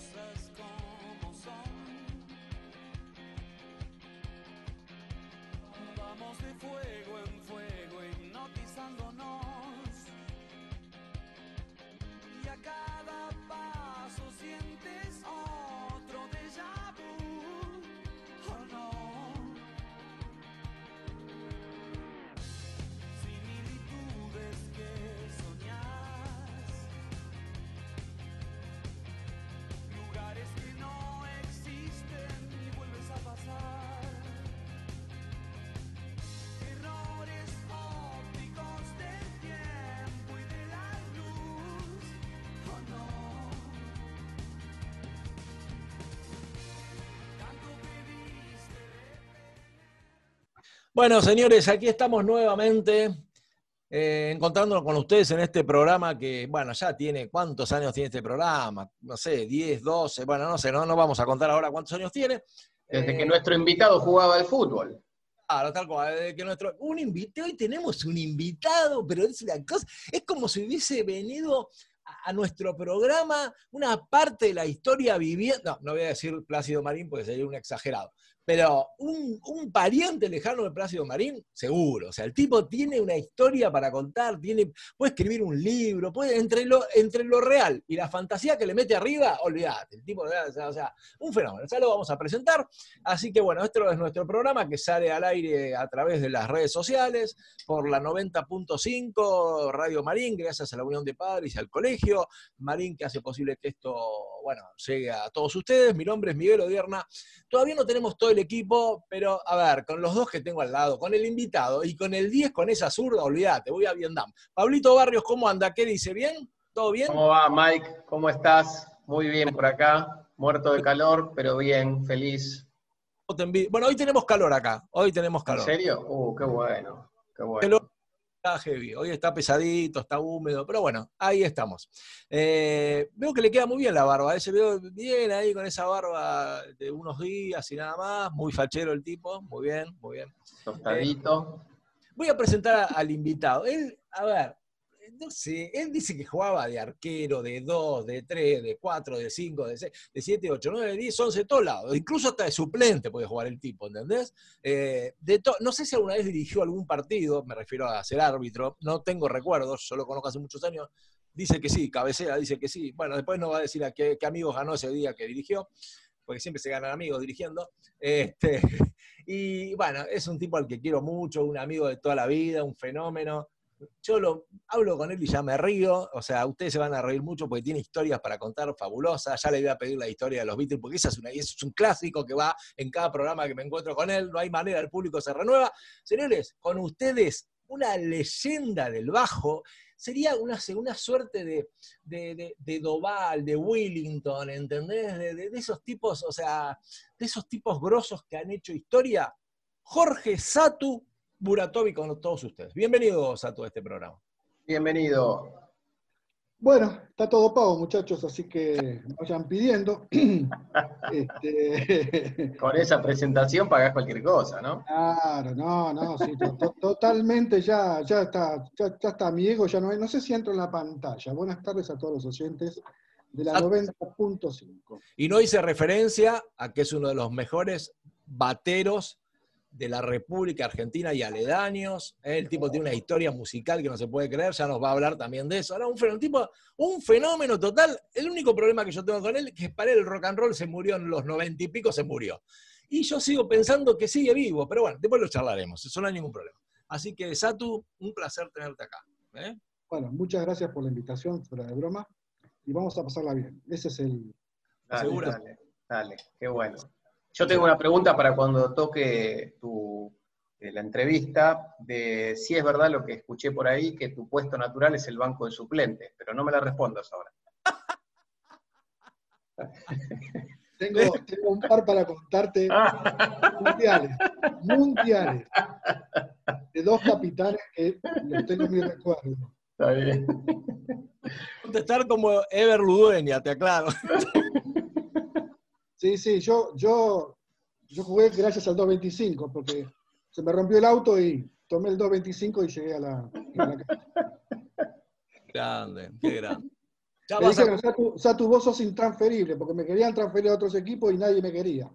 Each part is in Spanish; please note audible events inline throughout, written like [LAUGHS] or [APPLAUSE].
cosas como son. Vamos de fuego en fuego hipnotizándonos. Y a cada paso sientes Bueno, señores, aquí estamos nuevamente eh, encontrándonos con ustedes en este programa que, bueno, ya tiene, ¿cuántos años tiene este programa? No sé, 10, 12, bueno, no sé, no, no vamos a contar ahora cuántos años tiene. Desde Eh, que nuestro invitado jugaba al fútbol. Claro, tal cual, desde que nuestro, un invitado, hoy tenemos un invitado, pero es una cosa, es como si hubiese venido a, a nuestro programa una parte de la historia viviendo, no, no voy a decir Plácido Marín porque sería un exagerado, pero un, un pariente lejano de Plácido Marín, seguro, o sea, el tipo tiene una historia para contar, tiene, puede escribir un libro, puede, entre lo, entre lo real y la fantasía que le mete arriba, olvídate, el tipo, o sea, o sea, un fenómeno, ya lo vamos a presentar, Así que bueno, este es nuestro programa que sale al aire a través de las redes sociales, por la 90.5 Radio Marín, gracias a la Unión de Padres y al colegio. Marín que hace posible que esto, bueno, llegue a todos ustedes. Mi nombre es Miguel Odierna. Todavía no tenemos todo el equipo, pero a ver, con los dos que tengo al lado, con el invitado y con el 10 con esa zurda, olvídate, voy a Vietnam. Pablito Barrios, ¿cómo anda? ¿Qué dice? ¿Bien? ¿Todo bien? ¿Cómo va, Mike? ¿Cómo estás? Muy bien por acá. Muerto de calor, pero bien, feliz. Bueno, hoy tenemos calor acá, hoy tenemos ¿En calor. serio? Uh, qué bueno. Qué bueno. Está heavy. Hoy está pesadito, está húmedo, pero bueno, ahí estamos. Eh, veo que le queda muy bien la barba, ¿eh? se veo bien ahí con esa barba de unos días y nada más, muy fachero el tipo, muy bien, muy bien. Tostadito. Voy a presentar al invitado. Él, a ver, él dice que jugaba de arquero, de 2, de 3, de 4, de 5, de 6, de 7, 8, 9, 10, 11, de todos lados. Incluso hasta de suplente puede jugar el tipo, ¿entendés? Eh, no sé si alguna vez dirigió algún partido, me refiero a ser árbitro, no tengo recuerdos, yo lo conozco hace muchos años. Dice que sí, cabecea, dice que sí. Bueno, después no va a decir a qué, qué amigos ganó ese día que dirigió, porque siempre se ganan amigos dirigiendo. Este, [LAUGHS] y bueno, es un tipo al que quiero mucho, un amigo de toda la vida, un fenómeno. Yo lo, hablo con él y ya me río, o sea, ustedes se van a reír mucho porque tiene historias para contar fabulosas, ya le voy a pedir la historia de los Beatles, porque esa es, una, es un clásico que va en cada programa que me encuentro con él, no hay manera, el público se renueva. Señores, con ustedes, una leyenda del bajo, sería una, una suerte de, de, de, Doval, de Willington, ¿entendés? De esos tipos, o sea, de esos tipos grosos que han hecho historia. Jorge Satu Buratovi con todos ustedes. Bienvenido, Satu, a este programa. Bienvenido. Bueno, está todo pago, muchachos, así que vayan pidiendo. [LAUGHS] Este, Con esa presentación pagás cualquier cosa, ¿no? claro, no, no, sí, to- to- totalmente ya, ya está, ya, ya está mi ego, ya no hay, no sé si entro en la pantalla. Buenas tardes a todos los oyentes de la Ah. 90.5. Y no hice referencia a que es uno de los mejores bateros de la República Argentina y aledaños. El tipo tiene una historia musical que no se puede creer, ya nos va a hablar también de eso. Ahora, un fenómeno, un tipo, un fenómeno total. El único problema que yo tengo con él es que para él el rock and roll se murió en los noventa y pico, se murió. Y yo sigo pensando que sigue vivo, pero bueno, después lo charlaremos, eso no hay ningún problema. Así que, Satu, un placer tenerte acá. ¿eh? Bueno, muchas gracias por la invitación, fuera de broma, y vamos a pasarla bien. Ese es el... Dale, ¿Seguro? dale, dale, qué bueno. Yo tengo una pregunta para cuando toque tu, eh, la entrevista, de si es verdad lo que escuché por ahí, que tu puesto natural es el banco de suplentes, pero no me la respondas ahora. [LAUGHS] Tengo, tengo un par para contarte mundiales, mundiales, de dos capitanes que los tengo en mi recuerdo. Está bien. Contestar como Ever Ludueña, te aclaro. [LAUGHS] Sí, sí, yo, yo, yo jugué gracias al 225, porque se me rompió el auto y tomé el 225 y llegué a la, a la casa. Grande, qué grande. Ya Me vas a- dijeron, Satu, Satu, vos sos intransferible, porque me querían transferir a otros equipos y nadie me quería.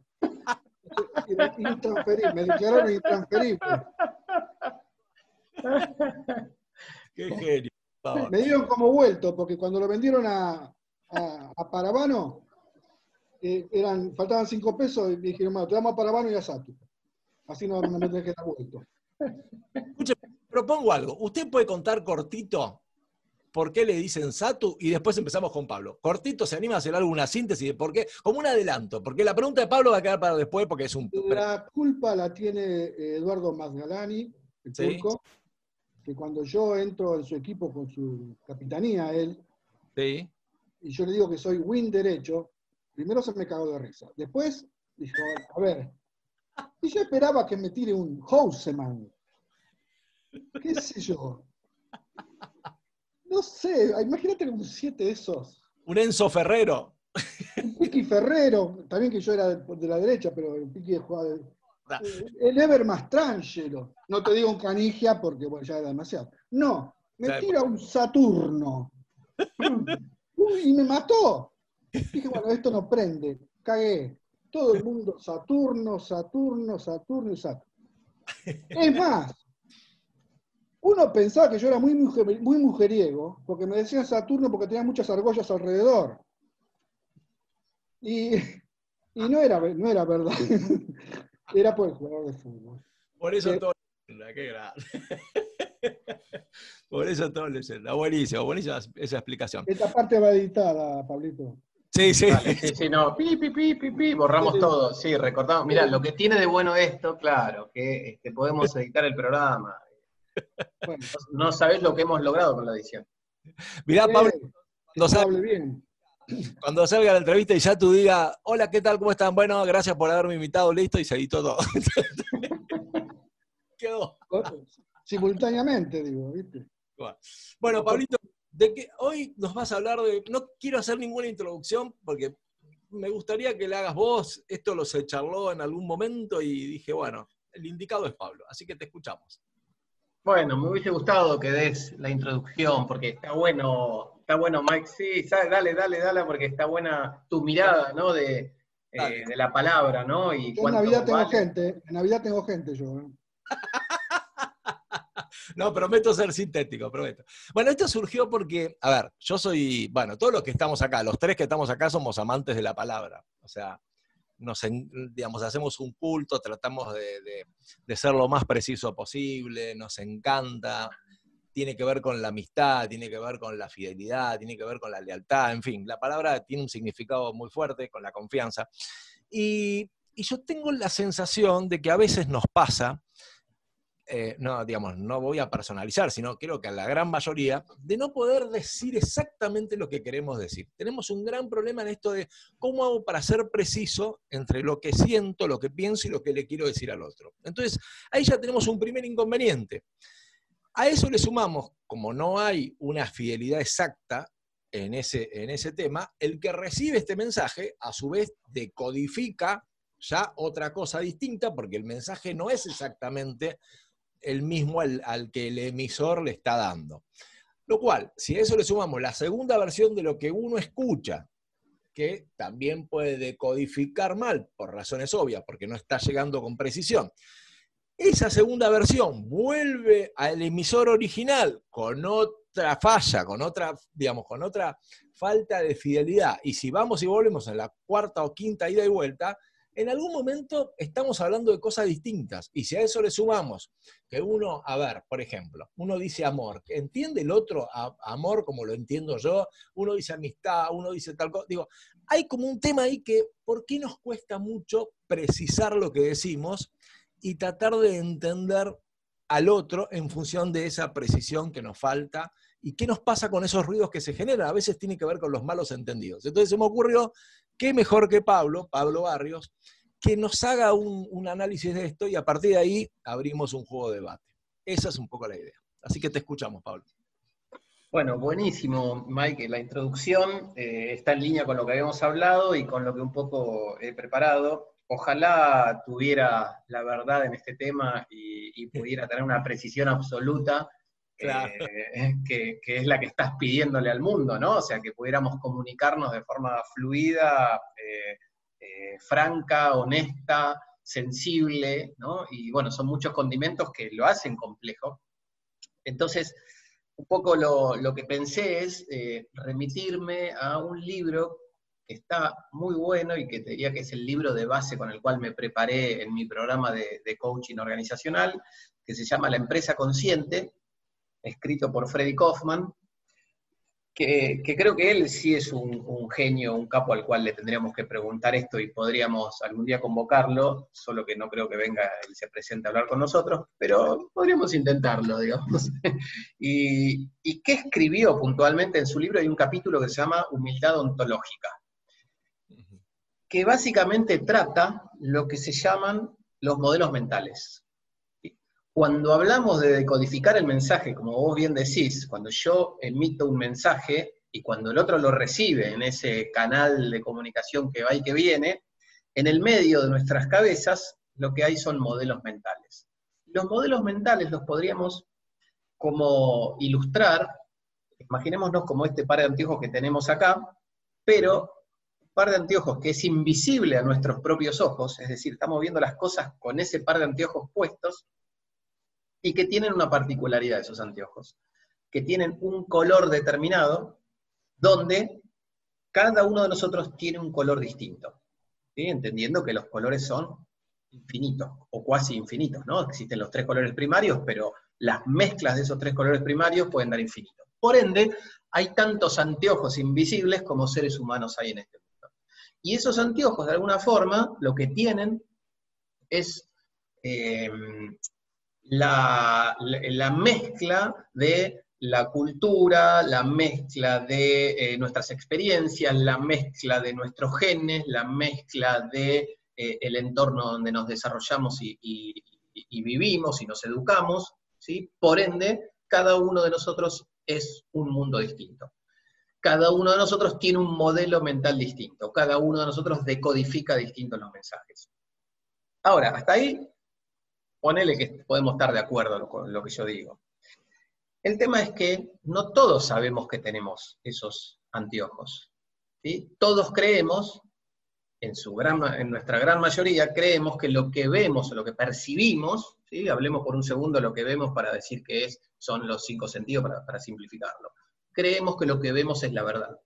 [LAUGHS] Intransferible, me declararon intransferible. Qué genio. Me dieron como vuelto, porque cuando lo vendieron a, a, a Parabano, eh, eran, faltaban cinco pesos y me dijeron, bueno, te damos a Parabano y a Satu. Así no, no me tenés que dar vuelto. Propongo algo. Usted puede contar cortito por qué le dicen Satu y después empezamos con Pablo. Cortito, ¿se anima a hacer alguna síntesis de por qué? Como un adelanto, porque la pregunta de Pablo va a quedar para después porque es un... La culpa la tiene eh, Eduardo Magdalani, el Sí. turco, que cuando yo entro en su equipo con su capitanía, él, Sí. y yo le digo que soy win derecho, primero se me cagó de risa. Después dijo, a ver, y yo esperaba que me tire un Houseman. ¿Qué sé yo? No sé, imagínate un 7 de esos. Un Enzo Ferrero. Un Piqui Ferrero, también que yo era de, de la derecha, pero el Piqui jugaba de, Ah. El Ever Mastrangelo. No te digo un Canigia porque bueno, ya era demasiado. No, me tira un Saturno. Uy, y me mató. Dije, bueno, esto no prende. Cagué. Todo el mundo, Saturno, Saturno, Saturno y Saturno. Es más, uno pensaba que yo era muy, mujer- muy mujeriego, porque me decían Saturno porque tenía muchas argollas alrededor. Y, y no, era, no era verdad. [LAUGHS] Era por el jugador de fútbol. Por eso Sí. todo qué grande. [LAUGHS] Por eso todo leyenda. Buenísimo, buenísima esa explicación. Esta parte va editada, Pablito. Sí, sí. Vale, sí, sí, no, pi, pi, pi, pi, pi, borramos todo, sí, recordamos. Mirá, lo que tiene de bueno esto, claro, que este, podemos editar el programa. Bueno, No sabés lo que hemos logrado con la edición. Mirá, Pablo, cuando, que sal- hable bien. cuando salga la entrevista y ya tú digas, hola, ¿qué tal? ¿Cómo están? Bueno, gracias por haberme invitado, listo, y se editó todo. [LAUGHS] Quedó. Simultáneamente, digo, ¿viste? Bueno, Pablito, de que hoy nos vas a hablar de. No quiero hacer ninguna introducción porque me gustaría que le hagas vos. Esto lo se charló en algún momento y dije, bueno, el indicado es Pablo, así que te escuchamos. Bueno, me hubiese gustado que des la introducción, porque está bueno, está bueno, Mike, sí, dale, dale, dale, porque está buena tu mirada, ¿no? De, eh, de la palabra, ¿no? Y en Navidad tengo vale. gente, en Navidad tengo gente yo. ¿eh? [LAUGHS] No, prometo ser sintético, prometo. Bueno, esto surgió porque, a ver, yo soy, bueno, todos los que estamos acá, los tres que estamos acá somos amantes de la palabra. O sea, nos, digamos, hacemos un culto, tratamos de, de- de ser lo más preciso posible, nos encanta, tiene que ver con la amistad, tiene que ver con la fidelidad, tiene que ver con la lealtad, en fin, la palabra tiene un significado muy fuerte con la confianza. Y, y yo tengo la sensación de que a veces nos pasa eh, no, digamos, no voy a personalizar, sino creo que a la gran mayoría, de no poder decir exactamente lo que queremos decir. Tenemos un gran problema en esto de cómo hago para ser preciso entre lo que siento, lo que pienso y lo que le quiero decir al otro. Entonces, ahí ya tenemos un primer inconveniente. A eso le sumamos, como no hay una fidelidad exacta en ese, en ese tema, el que recibe este mensaje, a su vez, decodifica ya otra cosa distinta, porque el mensaje no es exactamente el mismo al, que el emisor le está dando. Lo cual, si a eso le sumamos la segunda versión de lo que uno escucha, que también puede decodificar mal, por razones obvias, porque no está llegando con precisión, esa segunda versión vuelve al emisor original con otra falla, con otra, digamos, con otra falta de fidelidad. Y si vamos y volvemos en la cuarta o quinta ida y vuelta, en algún momento estamos hablando de cosas distintas. Y si a eso le sumamos que uno, a ver, por ejemplo, uno dice amor, ¿entiende el otro a- amor como lo entiendo yo? Uno dice amistad, uno dice tal cosa. Digo, hay como un tema ahí que, ¿por qué nos cuesta mucho precisar lo que decimos y tratar de entender al otro en función de esa precisión que nos falta y qué nos pasa con esos ruidos que se generan? A veces tiene que ver con los malos entendidos. Entonces se me ocurrió, qué mejor que Pablo, Pablo Barrios, que nos haga un, análisis de esto y a partir de ahí abrimos un juego de debate. Esa es un poco la idea. Así que te escuchamos, Pablo. Bueno, buenísimo, Mike. La introducción eh, está en línea con lo que habíamos hablado y con lo que un poco he preparado. Ojalá tuviera la verdad en este tema y pudiera tener una precisión absoluta Claro. eh, que, es la que estás pidiéndole al mundo, ¿no? O sea, que pudiéramos comunicarnos de forma fluida, eh, eh, franca, honesta, sensible, ¿no? Y bueno, son muchos condimentos que lo hacen complejo. Entonces, un poco lo, lo que pensé es remitirme a un libro que está muy bueno y que te diría que es el libro de base con el cual me preparé en mi programa de coaching organizacional, que se llama La empresa consciente, escrito por Freddy Kaufman, que, que creo que él sí es un, un genio, un capo al cual le tendríamos que preguntar esto y podríamos algún día convocarlo, solo que no creo que venga y se presente a hablar con nosotros, pero podríamos intentarlo, digamos. [LAUGHS] y, ¿Y qué escribió puntualmente en su libro? Hay un capítulo que se llama Humildad ontológica que básicamente trata lo que se llaman los modelos mentales. Cuando hablamos de decodificar el mensaje, como vos bien decís, cuando yo emito un mensaje y cuando el otro lo recibe en ese canal de comunicación que va y que viene, en el medio de nuestras cabezas lo que hay son modelos mentales. Los modelos mentales los podríamos como ilustrar, imaginémonos como este par de anteojos que tenemos acá, pero par de anteojos que es invisible a nuestros propios ojos, es decir, estamos viendo las cosas con ese par de anteojos puestos, y que tienen una particularidad esos anteojos, que tienen un color determinado, donde cada uno de nosotros tiene un color distinto, entendiendo que los colores son infinitos, o cuasi infinitos, ¿no? Existen los tres colores primarios, pero las mezclas de esos tres colores primarios pueden dar infinitos. Por ende, hay tantos anteojos invisibles como seres humanos hay en este mundo. Y esos anteojos, de alguna forma, lo que tienen es eh, la, la, la, mezcla de la cultura, la mezcla de eh, nuestras experiencias, la mezcla de nuestros genes, la mezcla de eh, el entorno donde nos desarrollamos y, y, y, vivimos y nos educamos, ¿sí? Por ende, cada uno de nosotros es un mundo distinto cada uno de nosotros tiene un modelo mental distinto, cada uno de nosotros decodifica distintos los mensajes. Ahora, hasta ahí, ponele que podemos estar de acuerdo con lo que yo digo. El tema es que no todos sabemos que tenemos esos anteojos. ¿sí? Todos creemos, en, su gran, nuestra gran mayoría, creemos que lo que vemos o lo que percibimos, hablemos por un segundo lo que vemos para decir que es, son los cinco sentidos para simplificarlo creemos que lo que vemos es la verdad.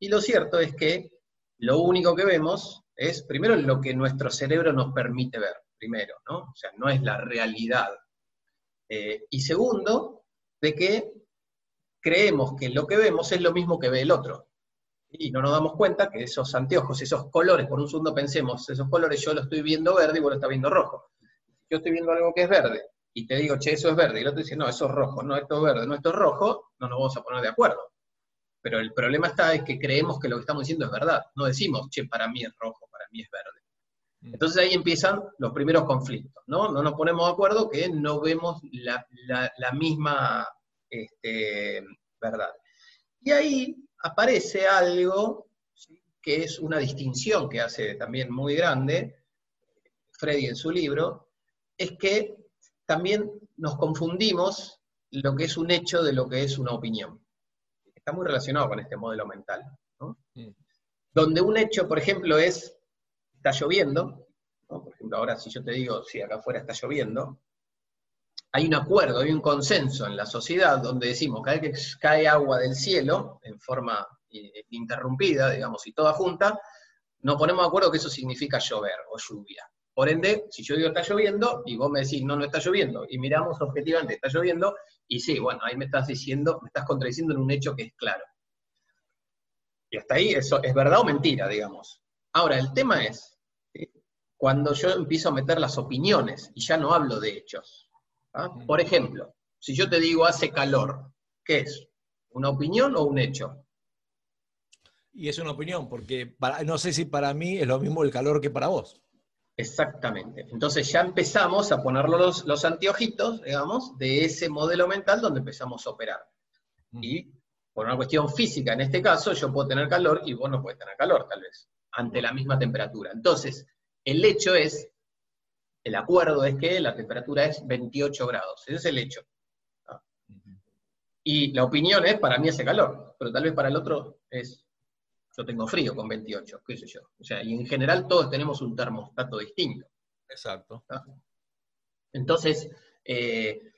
Y lo cierto es que lo único que vemos es, primero, lo que nuestro cerebro nos permite ver, primero, ¿no? O sea, no es la realidad. Eh, y segundo, de que creemos que lo que vemos es lo mismo que ve el otro. Y no nos damos cuenta que esos anteojos, esos colores, por un segundo pensemos, esos colores yo lo estoy viendo verde y vos lo estás viendo rojo. Yo estoy viendo algo que es verde, y te digo, che, eso es verde, y el otro dice, no, eso es rojo, no, esto es verde, no, esto es rojo, no nos vamos a poner de acuerdo. Pero el problema está es que creemos que lo que estamos diciendo es verdad. No decimos, che, para mí es rojo, para mí es verde. Entonces ahí empiezan los primeros conflictos, ¿no? No nos ponemos de acuerdo que no vemos la, la, la misma este, verdad. Y ahí aparece algo ¿sí? que es una distinción que hace también muy grande Freddy en su libro, es que también nos confundimos lo que es un hecho de lo que es una opinión. Está muy relacionado con este modelo mental. ¿no? Mm. Donde un hecho, por ejemplo, es, está lloviendo, por ejemplo, ahora si yo te digo, si acá afuera está lloviendo, hay un acuerdo, hay un consenso en la sociedad donde decimos, cada vez que cae agua del cielo, en forma interrumpida, digamos, y toda junta, nos ponemos de acuerdo que eso significa llover o lluvia. Por ende, si yo digo está lloviendo, y vos me decís no, no está lloviendo, y miramos objetivamente, está lloviendo, y sí, bueno, ahí me estás diciendo, me estás contradiciendo en un hecho que es claro. Y hasta ahí eso es verdad o mentira, digamos. Ahora, el tema es. Cuando yo empiezo a meter las opiniones, y ya no hablo de hechos. ¿ah? Por ejemplo, si yo te digo hace calor, ¿qué es? ¿Una opinión o un hecho? Y es una opinión, porque para, no sé si para mí es lo mismo el calor que para vos. Exactamente. Entonces ya empezamos a poner los, los anteojitos, digamos, de ese modelo mental donde empezamos a operar. Y por una cuestión física, en este caso, yo puedo tener calor y vos no puedes tener calor, tal vez, ante la misma temperatura. Entonces, el hecho es, el acuerdo es que la temperatura es 28 grados. Ese es el hecho. Y la opinión es, para mí hace calor, pero tal vez para el otro es, yo tengo frío con 28, qué sé yo. O sea, y en general todos tenemos un termostato distinto. Exacto. Entonces, eh,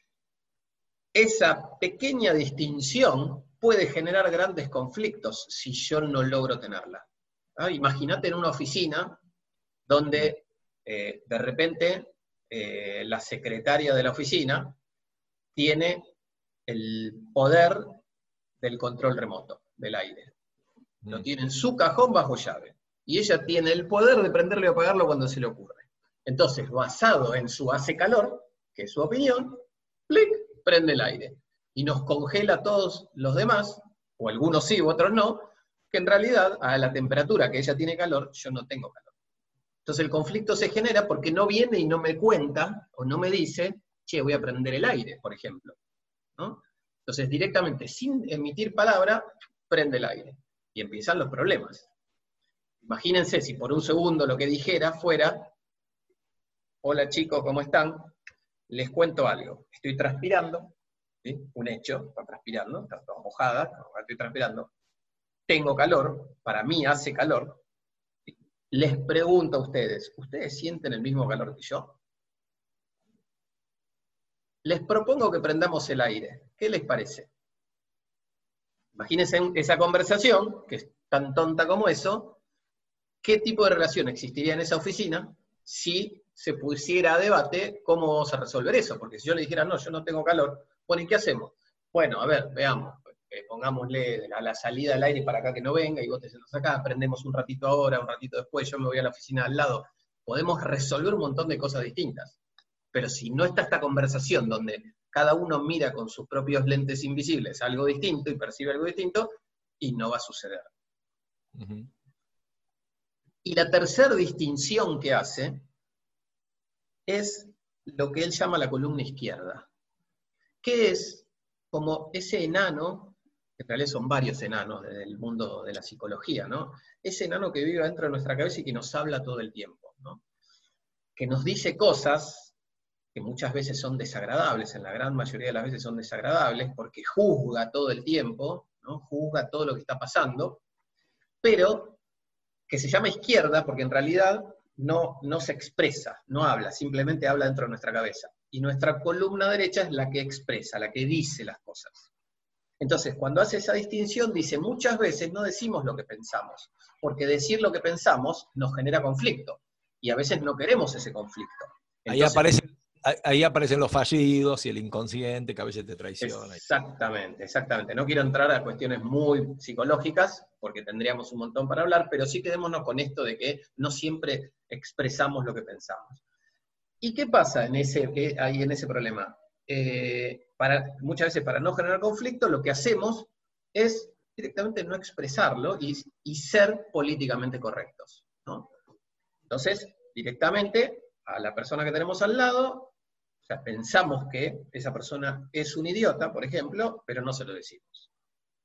esa pequeña distinción puede generar grandes conflictos si yo no logro tenerla. ¿Ah? Imagínate en una oficina donde eh, de repente eh, la secretaria de la oficina tiene el poder del control remoto del aire. Lo Mm. tiene en su cajón bajo llave. Y ella tiene el poder de prenderlo y apagarlo cuando se le ocurre. Entonces, basado en su hace calor, que es su opinión, plic, prende el aire. Y nos congela a todos los demás, o algunos sí, otros no, que en realidad a la temperatura que ella tiene calor, yo no tengo calor. Entonces el conflicto se genera porque no viene y no me cuenta, o no me dice, che, voy a prender el aire, por ejemplo. ¿no? Entonces directamente, sin emitir palabra, prende el aire. Y empiezan los problemas. Imagínense si por un segundo lo que dijera fuera, hola chicos, ¿cómo están? Les cuento algo. Estoy transpirando, un hecho, está transpirando, está toda mojada, estoy transpirando. Tengo calor, para mí hace calor. Les pregunto a ustedes, ¿ustedes sienten el mismo calor que yo? Les propongo que prendamos el aire. ¿Qué les parece? Imagínense esa conversación, que es tan tonta como eso, ¿qué tipo de relación existiría en esa oficina si se pusiera a debate cómo vamos a resolver eso? Porque si yo le dijera, no, yo no tengo calor, bueno, ¿y qué hacemos? Bueno, a ver, veamos, eh, pongámosle a la salida del aire para acá que no venga, y vos te sientas acá, prendemos un ratito ahora, un ratito después, yo me voy a la oficina al lado. Podemos resolver un montón de cosas distintas. Pero si no está esta conversación donde cada uno mira con sus propios lentes invisibles algo distinto y percibe algo distinto, y no va a suceder. Y la tercera distinción que hace es lo que él llama la columna izquierda, que es como ese enano, en realidad son varios enanos del mundo de la psicología, ¿no? Ese enano que vive dentro de nuestra cabeza y que nos habla todo el tiempo, ¿no? Que nos dice cosas que muchas veces son desagradables, en la gran mayoría de las veces son desagradables, porque juzga todo el tiempo, ¿no? juzga todo lo que está pasando, pero que se llama izquierda porque en realidad no, no se expresa, no habla, simplemente habla dentro de nuestra cabeza. Y nuestra columna derecha es la que expresa, la que dice las cosas. Entonces, cuando hace esa distinción, dice, muchas veces no decimos lo que pensamos, porque decir lo que pensamos nos genera conflicto, y a veces no queremos ese conflicto. Ahí, aparecen, ahí- ahí aparecen los fallidos y el inconsciente que a veces te traiciona. Exactamente, exactamente. No quiero entrar a cuestiones muy psicológicas, porque tendríamos un montón para hablar, pero sí quedémonos con esto de que no siempre expresamos lo que pensamos. ¿Y qué pasa en ese, ahí en ese problema? Eh, para, muchas veces para no generar conflicto, lo que hacemos es directamente no expresarlo y, y ser políticamente correctos. ¿no? Entonces, directamente a la persona que tenemos al lado, o sea, pensamos que esa persona es un idiota, por ejemplo, pero no se lo decimos.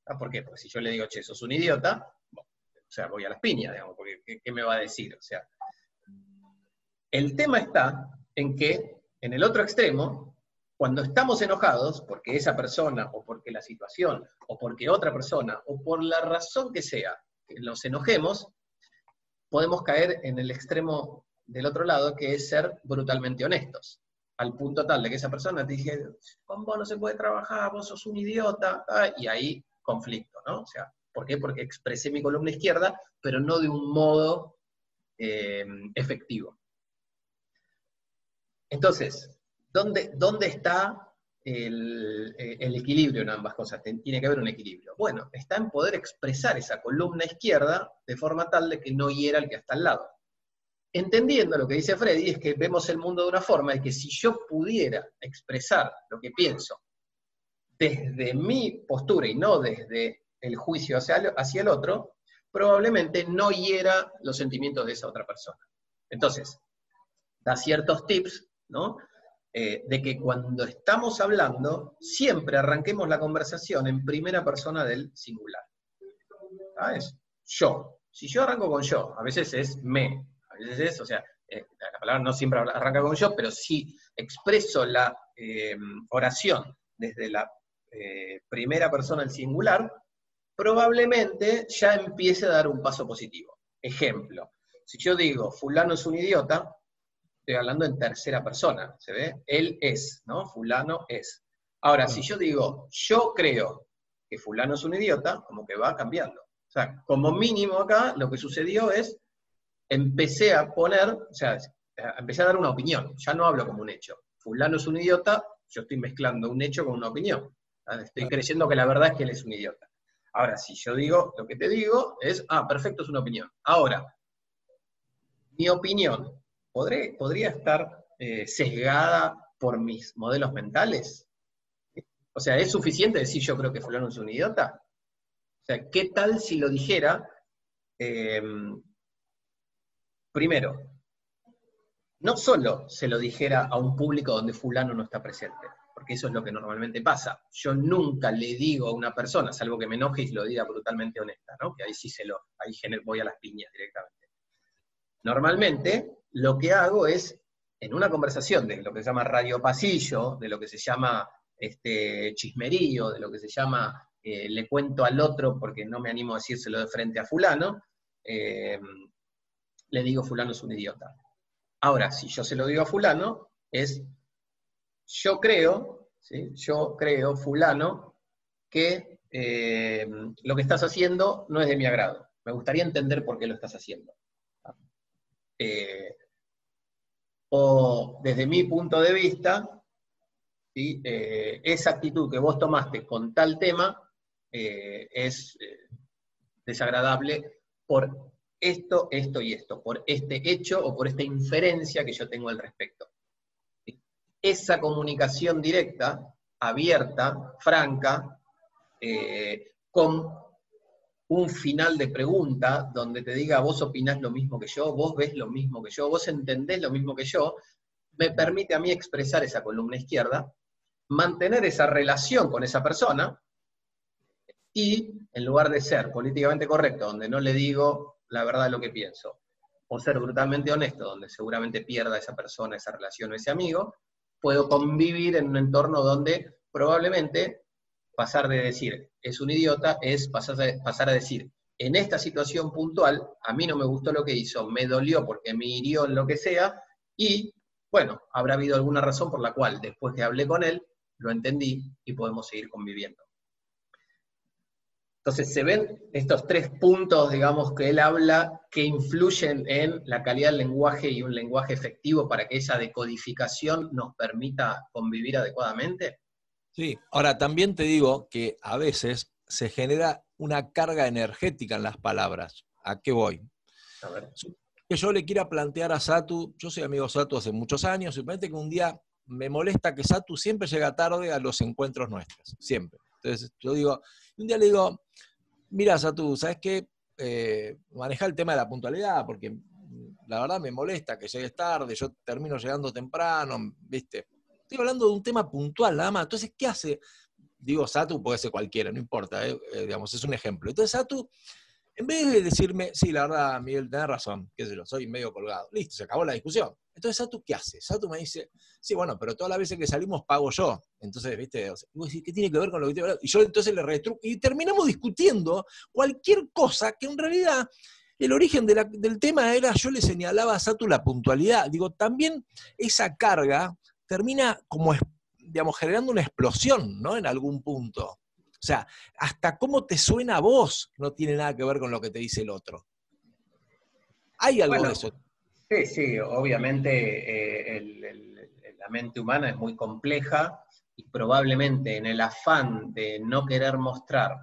¿Ah? ¿Por qué? Porque si yo le digo, che, sos un idiota, o sea, voy a las piñas, digamos, porque ¿qué, qué me va a decir? O sea, el tema está en que en el otro extremo, cuando estamos enojados, porque esa persona, o porque la situación, o porque otra persona, o por la razón que sea, que nos enojemos, podemos caer en el extremo del otro lado, que es ser brutalmente honestos, al punto tal de que esa persona te dice, con vos no se puede trabajar, vos sos un idiota, ah, y ahí conflicto, ¿no? O sea, ¿por qué? Porque expresé mi columna izquierda, pero no de un modo eh, efectivo. Entonces, ¿dónde, dónde está el, eh, el equilibrio en ambas cosas? Tiene que haber un equilibrio. Bueno, está en poder expresar esa columna izquierda de forma tal de que no hiera al que está al lado. Entendiendo lo que dice Freddy, es que vemos el mundo de una forma y que si yo pudiera expresar lo que pienso desde mi postura y no desde el juicio hacia el, hacia el otro, probablemente no hiera los sentimientos de esa otra persona. Entonces, da ciertos tips, ¿no? Eh, de que cuando estamos hablando, siempre arranquemos la conversación en primera persona del singular. ¿Ah? Es yo. Si yo arranco con yo, a veces es me, a veces es, o sea, eh, la palabra no siempre arranca con yo, pero si expreso la eh, oración desde la primera persona al singular, probablemente ya empiece a dar un paso positivo. Ejemplo, si yo digo, fulano es un idiota, estoy hablando en tercera persona, ¿se ve? Él es, ¿no? Fulano es. Ahora, si yo digo, yo creo que fulano es un idiota, como que va cambiando. O sea, como mínimo acá, lo que sucedió es, empecé a poner, o sea, empecé a dar una opinión, ya no hablo como un hecho. Fulano es un idiota, yo estoy mezclando un hecho con una opinión. Estoy creyendo que la verdad es que él es un idiota. Ahora, si yo digo, lo que te digo es, ah, perfecto, es una opinión. Ahora, mi opinión, ¿podría estar eh, sesgada por mis modelos mentales? O sea, ¿es suficiente decir yo creo que fulano es un idiota? O sea, ¿qué tal si lo dijera? Em, primero, no solo se lo dijera a un público donde fulano no está presente, porque eso es lo que normalmente pasa. Yo nunca le digo a una persona, salvo que me enoje y lo diga brutalmente honesta, ¿no? Que ahí sí se lo, ahí voy a las piñas directamente. Normalmente, lo que hago es, en una conversación de lo que se llama radio pasillo, de lo que se llama este, chismerío, de lo que se llama eh, le cuento al otro porque no me animo a decírselo de frente a fulano, eh, le digo fulano es un idiota. Ahora, si yo se lo digo a fulano, es yo creo, yo creo, fulano, que eh, lo que estás haciendo no es de mi agrado. Me gustaría entender por qué lo estás haciendo. O desde mi punto de vista, eh, esa actitud que vos tomaste con tal tema eh, es eh, desagradable por esto, esto y esto, por este hecho o por esta inferencia que yo tengo al respecto. Esa comunicación directa, abierta, franca, con un final de pregunta donde te diga vos opinás lo mismo que yo, vos ves lo mismo que yo, vos entendés lo mismo que yo, me permite a mí expresar esa columna izquierda mantener esa relación con esa persona y, en lugar de ser políticamente correcto, donde no le digo la verdad de lo que pienso, o ser brutalmente honesto, donde seguramente pierda esa persona, esa relación o ese amigo, puedo convivir en un entorno donde probablemente pasar de decir es un idiota es pasar a, decir en esta situación puntual, a mí no me gustó lo que hizo, me dolió porque me hirió en lo que sea, y bueno, habrá habido alguna razón por la cual después que hablé con él, lo entendí y podemos seguir conviviendo. Entonces, se ven estos tres puntos, digamos, que él habla que influyen en la calidad del lenguaje y un lenguaje efectivo para que esa decodificación nos permita convivir adecuadamente. Sí, ahora también te digo que a veces se genera una carga energética en las palabras. ¿A qué voy? A ver. Que yo le quiera plantear a Satu, yo soy amigo de Satu hace muchos años, simplemente que un día me molesta que Satu siempre llega tarde a los encuentros nuestros, siempre. Entonces yo digo, un día le digo, mira Satu, ¿sabes qué? Eh, maneja el tema de la puntualidad, porque la verdad me molesta que llegues tarde, yo termino llegando temprano, ¿viste? Estoy hablando de un tema puntual, nada más. Entonces, ¿qué hace? Digo, Satu puede ser cualquiera, no importa, eh, eh, digamos, es un ejemplo. Entonces, Satu en vez de decirme, sí, la verdad, Miguel, tenés razón, qué sé yo, soy medio colgado. Listo, se acabó la discusión. Entonces, Satu, ¿qué hace? Satu me dice, sí, bueno, pero todas las veces que salimos pago yo. Entonces, ¿viste? ¿qué tiene que ver con lo que te Y yo entonces le retruco. Y terminamos discutiendo cualquier cosa que en realidad el origen del tema era, yo le señalaba a Satu la puntualidad. Digo, también esa carga termina como, digamos, generando una explosión, ¿no? En algún punto. O sea, hasta cómo te suena a vos no tiene nada que ver con lo que te dice el otro. ¿Hay algo de eso? Sí, sí, obviamente eh, la mente humana es muy compleja y probablemente en el afán de no querer mostrar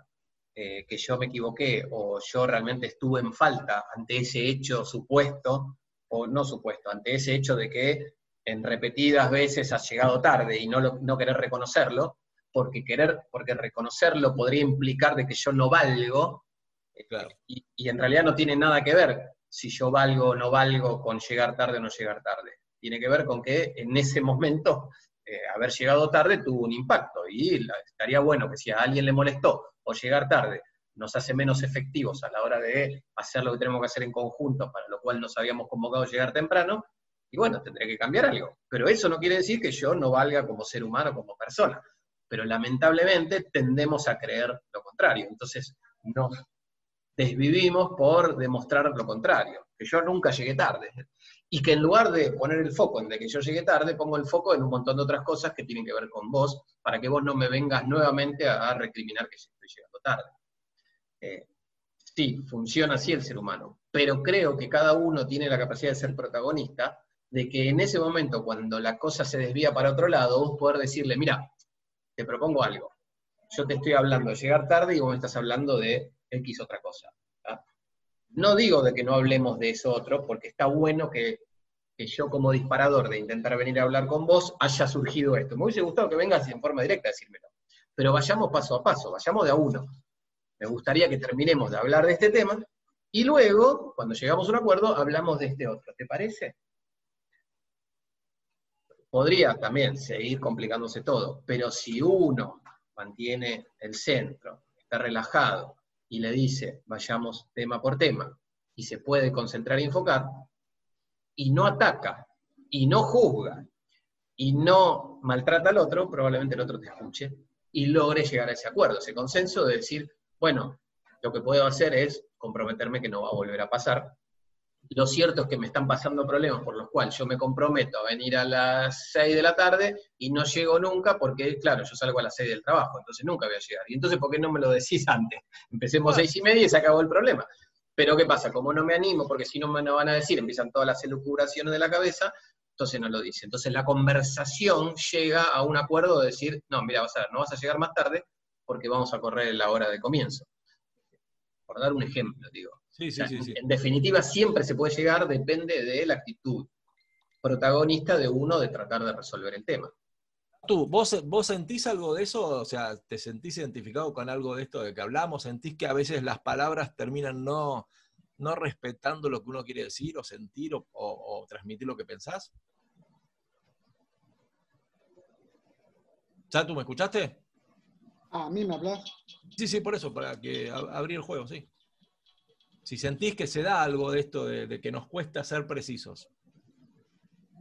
eh, que yo me equivoqué o yo realmente estuve en falta ante ese hecho supuesto, o no supuesto, ante ese hecho de que en repetidas veces has llegado tarde y no, no querer reconocerlo, porque querer, porque reconocerlo podría implicar de que yo no valgo, eh, y, en realidad no tiene nada que ver si yo valgo o no valgo con llegar tarde o no llegar tarde. Tiene que ver con que en ese momento eh, haber llegado tarde tuvo un impacto, y estaría bueno que si a alguien le molestó o llegar tarde nos hace menos efectivos a la hora de hacer lo que tenemos que hacer en conjunto, para lo cual nos habíamos convocado a llegar temprano, y bueno, tendré que cambiar algo. Pero eso no quiere decir que yo no valga como ser humano, como persona pero lamentablemente tendemos a creer lo contrario. Entonces nos desvivimos por demostrar lo contrario, que yo nunca llegué tarde. Y que en lugar de poner el foco en de que yo llegué tarde, pongo el foco en un montón de otras cosas que tienen que ver con vos, para que vos no me vengas nuevamente a, recriminar que estoy llegando tarde. Eh, sí, funciona así el ser humano, pero creo que cada uno tiene la capacidad de ser protagonista, de que en ese momento, cuando la cosa se desvía para otro lado, vos poder decirle, mira, te propongo algo. Yo te estoy hablando de llegar tarde y vos me estás hablando de X otra cosa. No digo de que no hablemos de eso otro, porque está bueno que, yo como disparador de intentar venir a hablar con vos haya surgido esto. Me hubiese gustado que vengas en forma directa a decírmelo. Pero vayamos paso a paso, vayamos de a uno. Me gustaría que terminemos de hablar de este tema y luego, cuando llegamos a un acuerdo, hablamos de este otro. ¿Te parece? Podría también seguir complicándose todo, pero si uno mantiene el centro, está relajado y le dice, vayamos tema por tema, y se puede concentrar y enfocar, y no ataca, y no juzga, y no maltrata al otro, probablemente el otro te escuche y logre llegar a ese acuerdo, ese consenso de decir, bueno, lo que puedo hacer es comprometerme que no va a volver a pasar, lo cierto es que me están pasando problemas por los cuales yo me comprometo a venir a las 6 de la tarde y no llego nunca porque, claro, yo salgo a las 6 del trabajo, entonces nunca voy a llegar. Y entonces, ¿por qué no me lo decís [LAUGHS] antes? Empecemos a 6 y media y se acabó el problema. Pero ¿qué pasa? Como no me animo, porque si no me lo van a decir, empiezan todas las elucubraciones de la cabeza, entonces no lo dice. Entonces la conversación llega a un acuerdo de decir, no, mira, vas a ver, no vas a llegar más tarde porque vamos a correr la hora de comienzo. Por dar un ejemplo, digo. En definitiva, siempre se puede llegar, depende de la actitud protagonista de uno de tratar de resolver el tema. ¿Tú, vos, vos sentís algo de eso? O sea, ¿te sentís identificado con algo de esto de que hablamos? ¿Sentís que a veces las palabras terminan no, no respetando lo que uno quiere decir o sentir o, transmitir lo que pensás? ¿Ya tú me escuchaste? Ah, ¿A mí me hablas? Sí, sí, por eso, para que abrí el juego, sí si sentís que se da algo de esto, de, que nos cuesta ser precisos.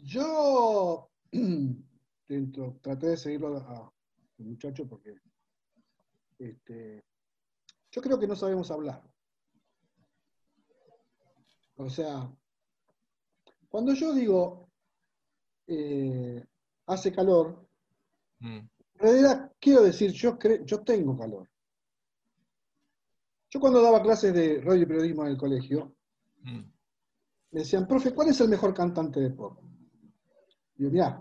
Yo [CLEARS THROAT] traté de seguirlo a, muchacho porque este, yo creo que no sabemos hablar. O sea, cuando yo digo eh, hace calor, mm. en realidad quiero decir yo, yo tengo calor. Yo cuando daba clases de radio y periodismo en el colegio, mm. me decían, profe, ¿cuál es el mejor cantante de pop? Y yo, mira,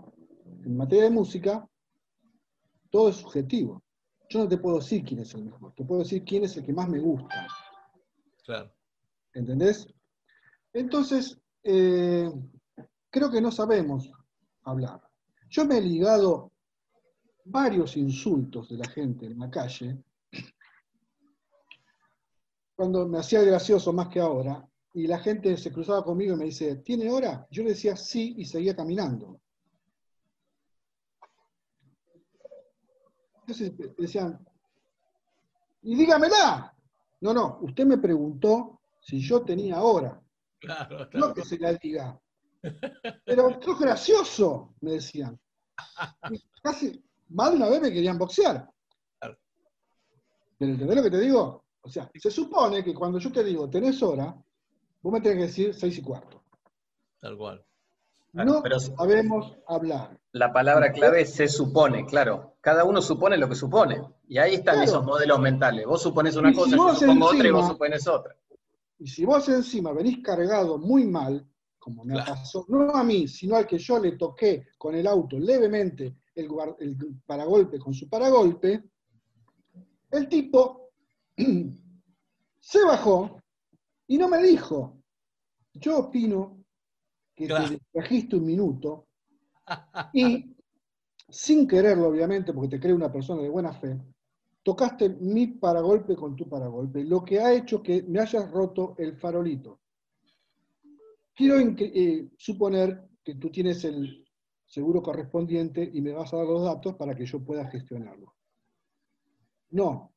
en materia de música, todo es subjetivo. Yo no te puedo decir quién es el mejor, te puedo decir quién es el que más me gusta. Claro. ¿Entendés? Entonces, eh, creo que no sabemos hablar. Yo me he ligado varios insultos de la gente en la calle cuando me hacía gracioso más que ahora, y la gente se cruzaba conmigo y me dice, ¿tiene hora? Yo le decía sí y seguía caminando. Entonces decían, y dígamela. No, no, usted me preguntó si yo tenía hora. Claro, No que se la diga. Pero esto es gracioso, me decían. casi más de una vez me querían boxear. ¿Pero entendés lo que te digo? O sea, se supone que cuando yo te digo tenés hora, vos me tenés que decir seis y cuarto. Tal cual. No sabemos hablar. La palabra clave es se supone, claro. Cada uno supone lo que supone. Y ahí están esos modelos mentales. Vos supones una cosa, yo supongo otra y vos supones otra. Y si vos encima venís cargado muy mal, como me pasó, no a mí, sino al que yo le toqué con el auto levemente el, el paragolpe con su paragolpe, el tipo [CLEARS THROAT] se bajó y no me dijo, yo opino que te trajiste un minuto y sin quererlo, obviamente, porque te cree una persona de buena fe, tocaste mi paragolpe con tu paragolpe, lo que ha hecho que me hayas roto el farolito. Quiero eh, suponer que tú tienes el seguro correspondiente y me vas a dar los datos para que yo pueda gestionarlo. No,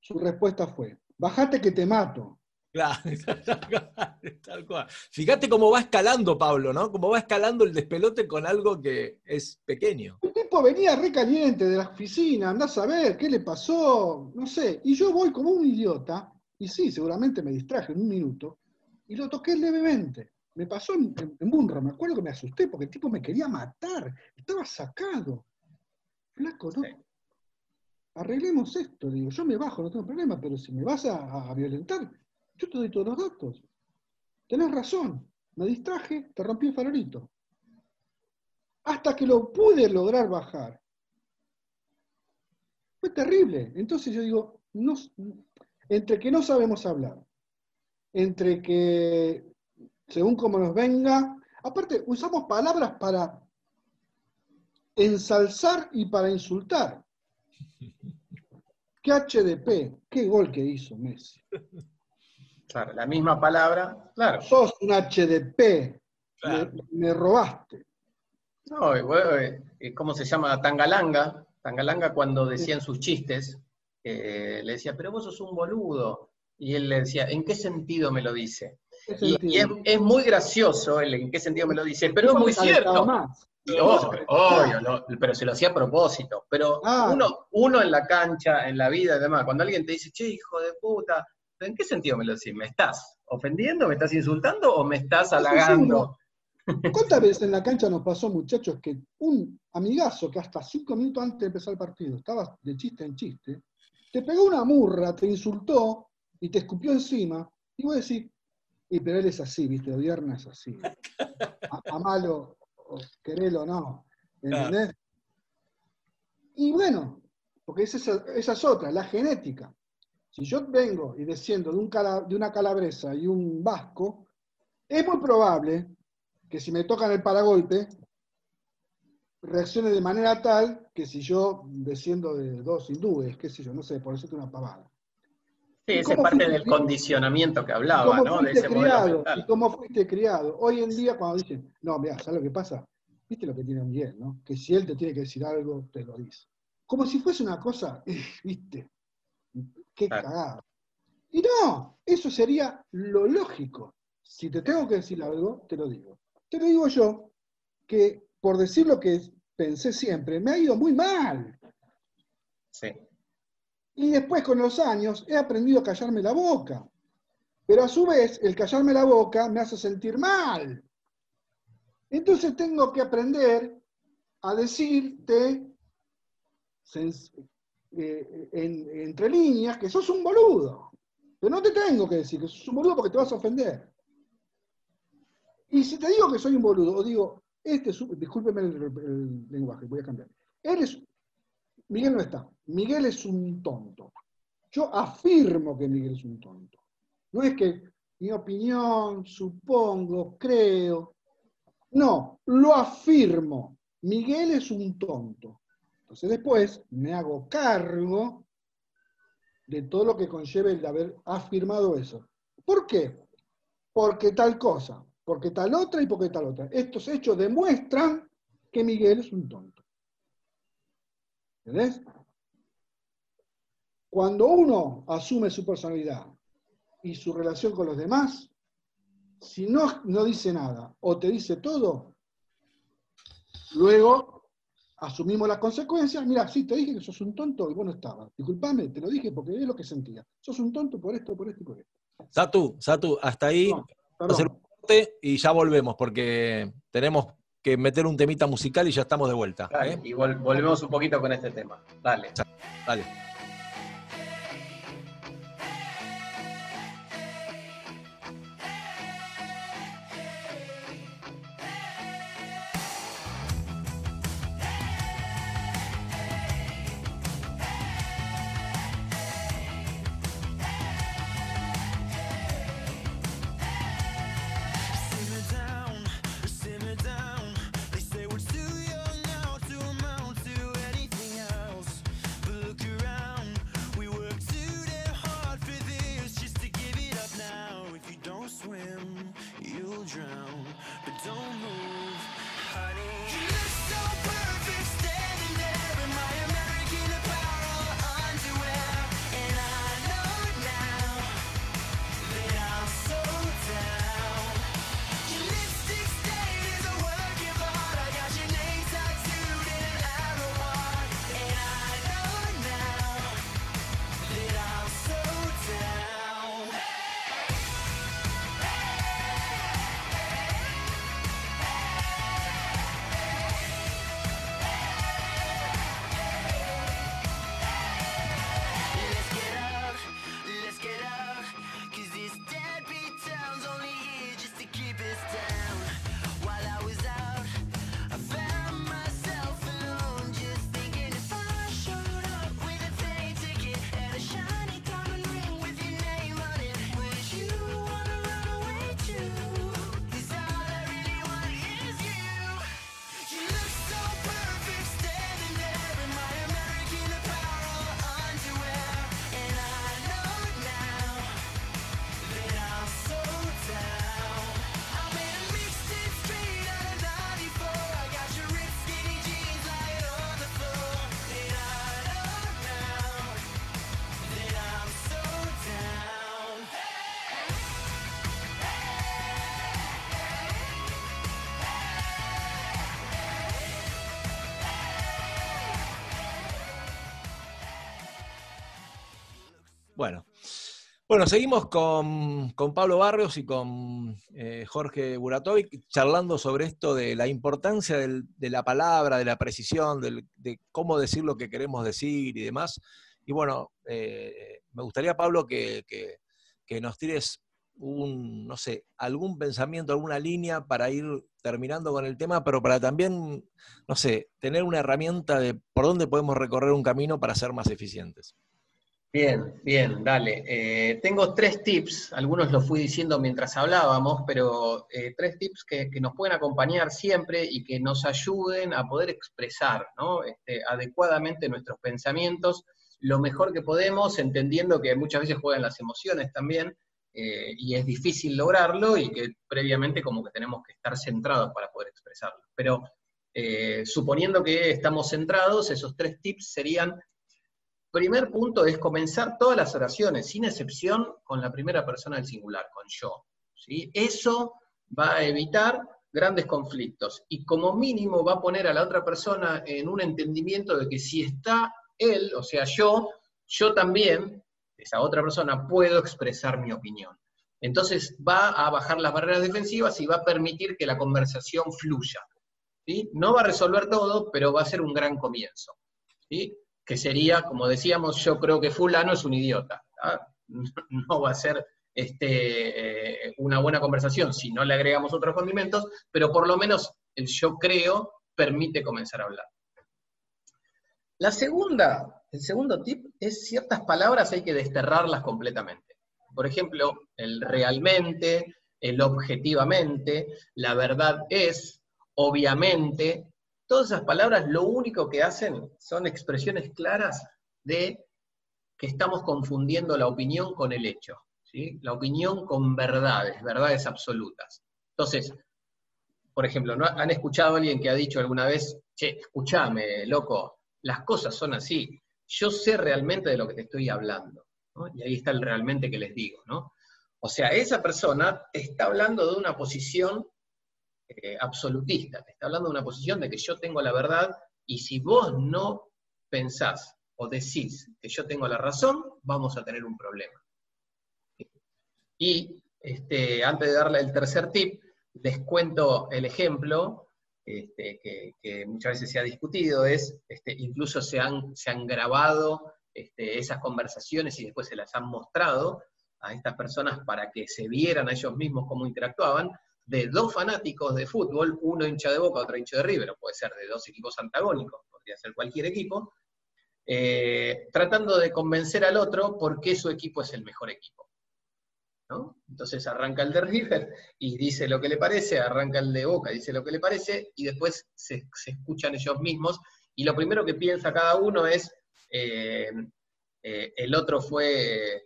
su respuesta fue, bajate que te mato. Claro, [LAUGHS] tal cual. Fíjate cómo va escalando Pablo, ¿no? Cómo va escalando el despelote con algo que es pequeño. El tipo venía recaliente de la oficina, andás a ver qué le pasó, no sé. Y yo voy como un idiota, y sí, seguramente me distraje en un minuto, y lo toqué levemente. Me pasó en, en, en me acuerdo que me asusté porque el tipo me quería matar, estaba sacado. Flaco, no. Sí. Arreglemos esto, digo, yo me bajo, no tengo problema, pero si me vas a, violentar, yo te doy todos los datos. Tenés razón, me distraje, te rompí el farolito. Hasta que lo pude lograr bajar. Fue terrible. Entonces yo digo, entre que no sabemos hablar, entre que según como nos venga, aparte usamos palabras para ensalzar y para insultar. [LAUGHS] ¿Qué HDP? ¿Qué gol que hizo Messi? Claro, la misma palabra, claro. Sos un HDP, Claro. me, me robaste. No, bueno, eh, ¿cómo se llama? Tangalanga. Tangalanga cuando decían sus chistes, eh, le decía, pero vos sos un boludo. Y él le decía, ¿en qué sentido me lo dice? ¿Qué Y, y es, muy gracioso el en qué sentido me lo dice, pero es muy cierto. más. Obvio, obvio, lo- pero se lo hacía a propósito. Pero Ah. uno, uno en la cancha, en la vida y demás, cuando alguien te dice, che, hijo de puta, ¿en qué sentido me lo decís? ¿Me estás ofendiendo, me estás insultando o me estás halagando? [LAUGHS] ¿Cuántas veces en la cancha nos pasó, muchachos, que un amigazo que hasta cinco minutos antes de empezar el partido estaba de chiste en chiste, te pegó una murra, te insultó y te escupió encima, y vos decís, y pero él es así, viste, Odierna es así. [LAUGHS] A, amalo, o querelo, no. ¿Entendés? Y bueno, porque esa, es- esa es otra, la genética. Si yo vengo y desciendo de, un cala- de una calabresa y un vasco, es muy probable que si me tocan el paragolpe, reaccione de manera tal que si yo desciendo de dos hindúes, qué sé yo, no sé, por decirte una pavada. Sí, ¿Y esa es parte del criado? condicionamiento que ¿Y hablaba, ¿no? De fuiste ese modelo criado? ¿Y cómo fuiste criado? Hoy en día cuando dicen, no, mira, ¿sabes lo que pasa? ¿Viste lo que tiene Miguel, no? Que si él te tiene que decir algo, te lo dice. Como si fuese una cosa, [LAUGHS] ¿viste? Qué Claro. cagada. Y no, eso sería lo lógico. Si te tengo que decir algo, te lo digo. Te lo digo yo, que por decir lo que pensé siempre, me ha ido muy mal. Sí. Y después con los años he aprendido a callarme la boca. Pero a su vez, el callarme la boca me hace sentir mal. Entonces tengo que aprender a decirte eh, en- entre líneas que sos un boludo. Pero no te tengo que decir que sos un boludo porque te vas a ofender. Y si te digo que soy un boludo, o digo, este es un, discúlpeme el, el lenguaje, voy a cambiar. Eres, Miguel no está, Miguel es un tonto. Yo afirmo que Miguel es un tonto. No es que mi opinión, supongo, creo. No, lo afirmo. Miguel es un tonto. Entonces después me hago cargo de todo lo que conlleve el haber afirmado eso. ¿Por qué? Porque tal cosa, porque tal otra y porque tal otra. Estos hechos demuestran que Miguel es un tonto. ¿Entendés? Cuando uno asume su personalidad y su relación con los demás, si no, no dice nada o te dice todo, luego asumimos las consecuencias. Mira, sí, te dije que sos un tonto y vos no estabas. Disculpame, te lo dije porque es lo que sentía. Sos un tonto por esto, por esto y por esto. Satu, Satu, hasta ahí No, y ya volvemos porque tenemos que meter un temita musical y ya estamos de vuelta. Dale, ¿eh? y vol- volvemos un poquito con este tema. Dale. Dale. Bueno, seguimos con, con Pablo Barrios y con eh, Jorge Buratovic charlando sobre esto de la importancia del- de la palabra, de la precisión, de cómo decir lo que queremos decir y demás. Y bueno, eh, me gustaría, Pablo, que, que- que nos tires un, no sé, algún pensamiento, alguna línea para ir terminando con el tema, pero para también, no sé, tener una herramienta de por dónde podemos recorrer un camino para ser más eficientes. Bien, bien, dale. Eh, tengo tres tips, algunos los fui diciendo mientras hablábamos, pero eh, tres tips que, nos pueden acompañar siempre y que nos ayuden a poder expresar ¿no? Este, adecuadamente nuestros pensamientos lo mejor que podemos, entendiendo que muchas veces juegan las emociones también, eh, y es difícil lograrlo, y que previamente como que tenemos que estar centrados para poder expresarlo. Pero eh, suponiendo que estamos centrados, esos tres tips serían Primer punto es comenzar todas las oraciones, sin excepción, con la primera persona del singular, con yo. ¿sí? Eso va a evitar grandes conflictos y como mínimo va a poner a la otra persona en un entendimiento de que si está él, o sea, yo, yo también, esa otra persona, puedo expresar mi opinión. Entonces va a bajar las barreras defensivas y va a permitir que la conversación fluya. ¿sí? No va a resolver todo, pero va a ser un gran comienzo. ¿sí? Que sería, como decíamos, yo creo que fulano es un idiota. ¿ah? [LAUGHS] No va a ser este, eh, una buena conversación si no le agregamos otros condimentos, pero por lo menos el yo creo permite comenzar a hablar. La segunda, el segundo tip es ciertas palabras hay que desterrarlas completamente. Por ejemplo, el realmente, el objetivamente, la verdad es, obviamente, todas esas palabras lo único que hacen son expresiones claras de que estamos confundiendo la opinión con el hecho, ¿sí? la opinión con verdades, verdades absolutas. Entonces, por ejemplo, ¿no? ¿han escuchado a alguien que ha dicho alguna vez, che, escúchame, loco, las cosas son así, yo sé realmente de lo que te estoy hablando? Y ahí está el realmente que les digo, ¿no? O sea, esa persona está hablando de una posición eh, absolutista, te está hablando de una posición de que yo tengo la verdad y si vos no pensás o decís que yo tengo la razón, vamos a tener un problema. Y este, antes de darle el tercer tip, les cuento el ejemplo este, que, muchas veces se ha discutido, es, este, incluso se han, se han grabado este, esas conversaciones y después se las han mostrado a estas personas para que se vieran a ellos mismos cómo interactuaban, de dos fanáticos de fútbol, uno hincha de Boca, otro hincha de River, puede ser de dos equipos antagónicos, podría ser cualquier equipo, eh, tratando de convencer al otro por qué su equipo es el mejor equipo. ¿no? Entonces arranca el de River y dice lo que le parece, arranca el de Boca dice lo que le parece, y después se, se escuchan ellos mismos, y lo primero que piensa cada uno es, eh, eh, el otro fue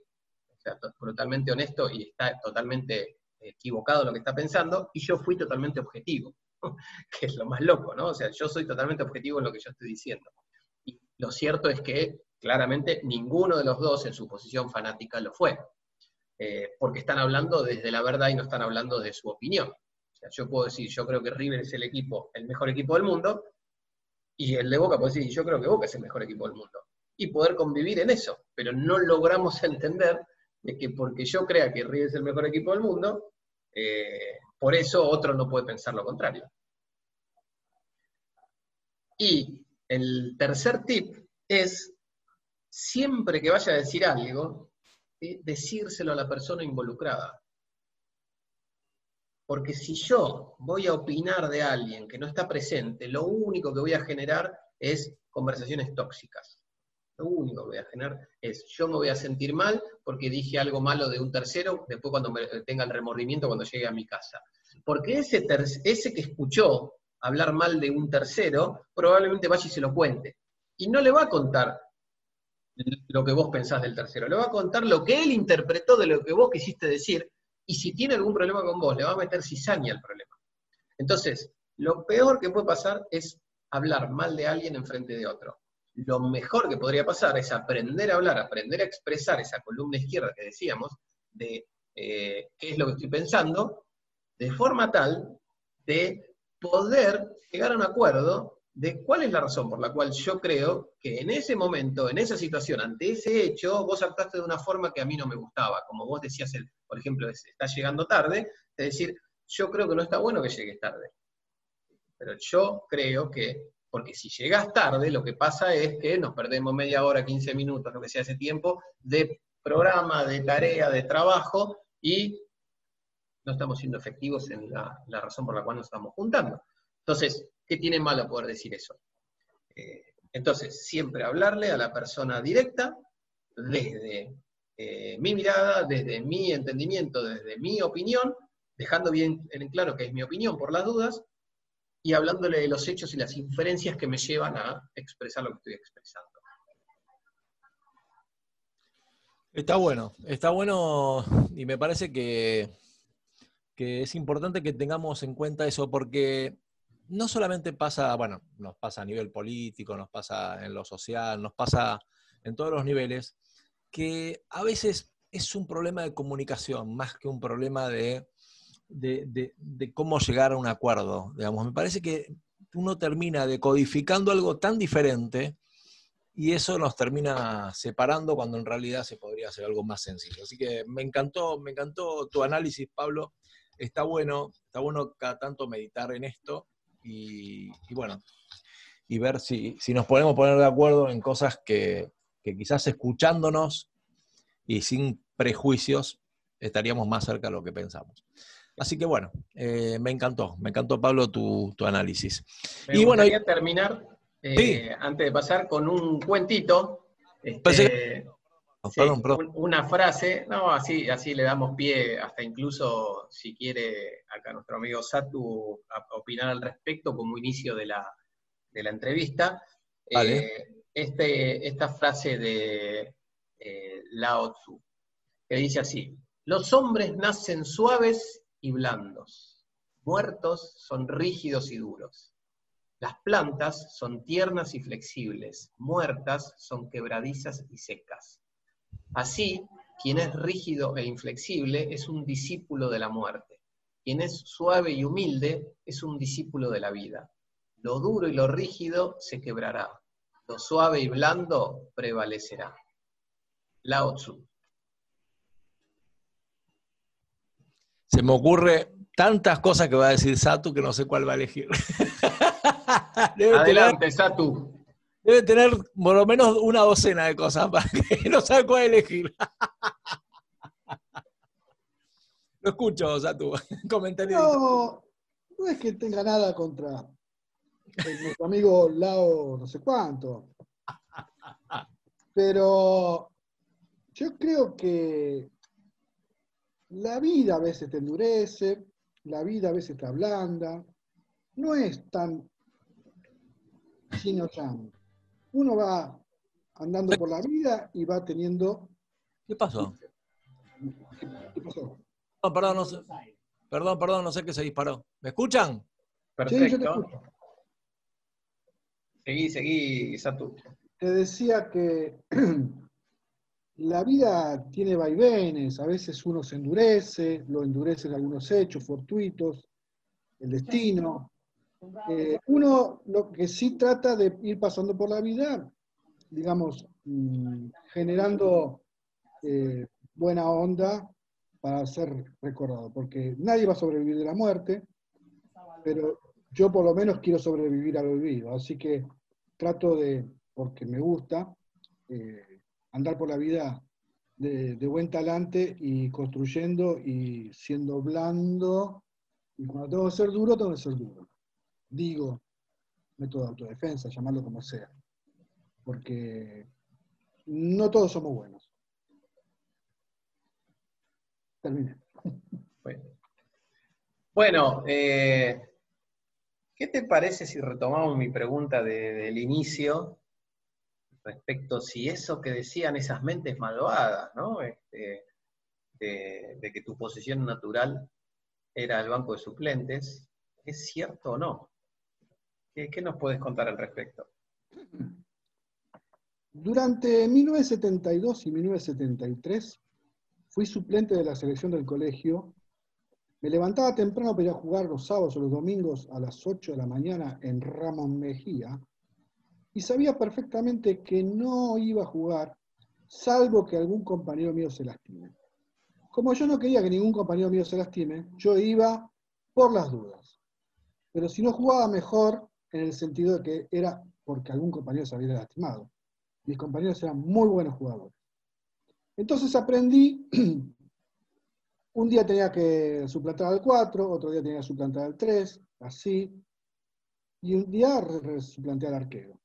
brutalmente honesto y está totalmente equivocado lo que está pensando, y yo fui totalmente objetivo, [LAUGHS] que es lo más loco, ¿no? O sea, yo soy totalmente objetivo en lo que yo estoy diciendo. Y lo cierto es que, claramente, ninguno de los dos en su posición fanática lo fue, eh, porque están hablando desde la verdad y no están hablando de su opinión. O sea, yo puedo decir, yo creo que River es el equipo, el mejor equipo del mundo, y el de Boca puede decir, yo creo que Boca es el mejor equipo del mundo. Y poder convivir en eso, pero no logramos entender de que porque yo crea que River es el mejor equipo del mundo, eh, por eso otro no puede pensar lo contrario. Y el tercer tip es, siempre que vaya a decir algo, ¿sí? decírselo a la persona involucrada. Porque si yo voy a opinar de alguien que no está presente, lo único que voy a generar es conversaciones tóxicas. Lo único que voy a generar es, yo me voy a sentir mal porque dije algo malo de un tercero, después cuando me tenga el remordimiento cuando llegue a mi casa. Porque ese, ese que escuchó hablar mal de un tercero, probablemente vaya y se lo cuente. Y no le va a contar lo que vos pensás del tercero, le va a contar lo que él interpretó de lo que vos quisiste decir, y si tiene algún problema con vos, le va a meter cizaña al problema. Entonces, lo peor que puede pasar es hablar mal de alguien en frente de otro lo mejor que podría pasar es aprender a hablar, aprender a expresar esa columna izquierda que decíamos, de eh, qué es lo que estoy pensando, de forma tal de poder llegar a un acuerdo de cuál es la razón por la cual yo creo que en ese momento, en esa situación, ante ese hecho, vos actuaste de una forma que a mí no me gustaba. Como vos decías, el- por ejemplo, es- estás llegando tarde, es decir, yo creo que no está bueno que llegues tarde. Pero yo creo que, porque si llegas tarde, lo que pasa es que nos perdemos media hora, 15 minutos, lo que sea ese tiempo, de programa, de tarea, de trabajo, y no estamos siendo efectivos en la, razón por la cual nos estamos juntando. Entonces, ¿qué tiene malo poder decir eso? Eh, entonces, siempre hablarle a la persona directa desde eh, mi mirada, desde mi entendimiento, desde mi opinión, dejando bien en claro que es mi opinión por las dudas, y hablándole de los hechos y las inferencias que me llevan a expresar lo que estoy expresando. Está bueno, está bueno y me parece que, que es importante que tengamos en cuenta eso porque no solamente pasa, bueno, nos pasa a nivel político, nos pasa en lo social, nos pasa en todos los niveles, que a veces es un problema de comunicación más que un problema de, de, cómo llegar a un acuerdo. Digamos, me parece que uno termina decodificando algo tan diferente y eso nos termina separando cuando en realidad se podría hacer algo más sencillo. Así que me encantó, me encantó tu análisis, Pablo. Está bueno, está bueno cada tanto meditar en esto y, y bueno, y ver si, si nos podemos poner de acuerdo en cosas que, que quizás escuchándonos y sin prejuicios estaríamos más cerca de lo que pensamos. Así que bueno, eh, me encantó, me encantó Pablo tu, tu análisis. Me Y bueno, gustaría terminar, eh, Sí. antes de pasar, con un cuentito. Pensé este, Sí, Perdón, perdón. un- una frase, no, así, así le damos pie, hasta incluso si quiere acá nuestro amigo Satu a- opinar al respecto como inicio de la, de la entrevista. Vale. Eh, este, esta frase de Lao Tzu, que dice así, los hombres nacen suaves y blandos, muertos son rígidos y duros. Las plantas son tiernas y flexibles, muertas son quebradizas y secas. Así, quien es rígido e inflexible es un discípulo de la muerte. Quien es suave y humilde es un discípulo de la vida. Lo duro y lo rígido se quebrará. Lo suave y blando prevalecerá. Lao Tzu. Se me ocurre tantas cosas que va a decir Satu que no sé cuál va a elegir. [LAUGHS] debe, tener, Adelante, Satu. debe tener por lo menos una docena de cosas para que [LAUGHS] no sabe cuál elegir. Lo escucho, Satu. [LAUGHS] Comentario. No, no es que tenga nada contra nuestro amigo Lao no sé cuánto. Pero yo creo que la vida a veces te endurece, la vida a veces te ablanda. No es tan chino chan. Uno va andando por la vida y va teniendo. ¿Qué pasó? ¿Qué, pasó? No, perdón, no sé. Perdón, perdón, no sé qué se disparó. ¿Me escuchan? Sí, yo te Perfecto. escucho. Seguí, seguí, Satu. te decía que [CLEARS THROAT] la vida tiene vaivenes, a veces uno se endurece, lo endurecen algunos hechos fortuitos, el destino. Eh, uno lo que sí trata de ir pasando por la vida, digamos, mm, generando eh, buena onda para ser recordado, porque nadie va a sobrevivir de la muerte, pero yo por lo menos quiero sobrevivir al olvido, así que trato de, porque me gusta, eh, andar por la vida de, de buen talante y construyendo y siendo blando, y cuando tengo que ser duro, tengo que ser duro. Digo, método de autodefensa, llamarlo como sea, porque no todos somos buenos. Terminé. Bueno, eh, ¿qué te parece si retomamos mi pregunta de- del inicio respecto si eso que decían esas mentes malvadas, ¿no? Este, de, que tu posición natural era el banco de suplentes, ¿es cierto o no? ¿Qué, qué nos puedes contar al respecto? Durante 1972 y 1973 fui suplente de la selección del colegio Me levantaba temprano para ir a jugar los sábados o los domingos a las 8 de la mañana en Ramón Mejía y sabía perfectamente que no iba a jugar salvo que algún compañero mío se lastime. Como yo no quería que ningún compañero mío se lastime, yo iba por las dudas. Pero si no jugaba mejor, en el sentido de que era porque algún compañero se había lastimado. Mis compañeros eran muy buenos jugadores. Entonces aprendí, [CLEARS THROAT] un día tenía que suplantar al 4, otro día tenía que suplantar al 3, así, y un día suplanté al arquero.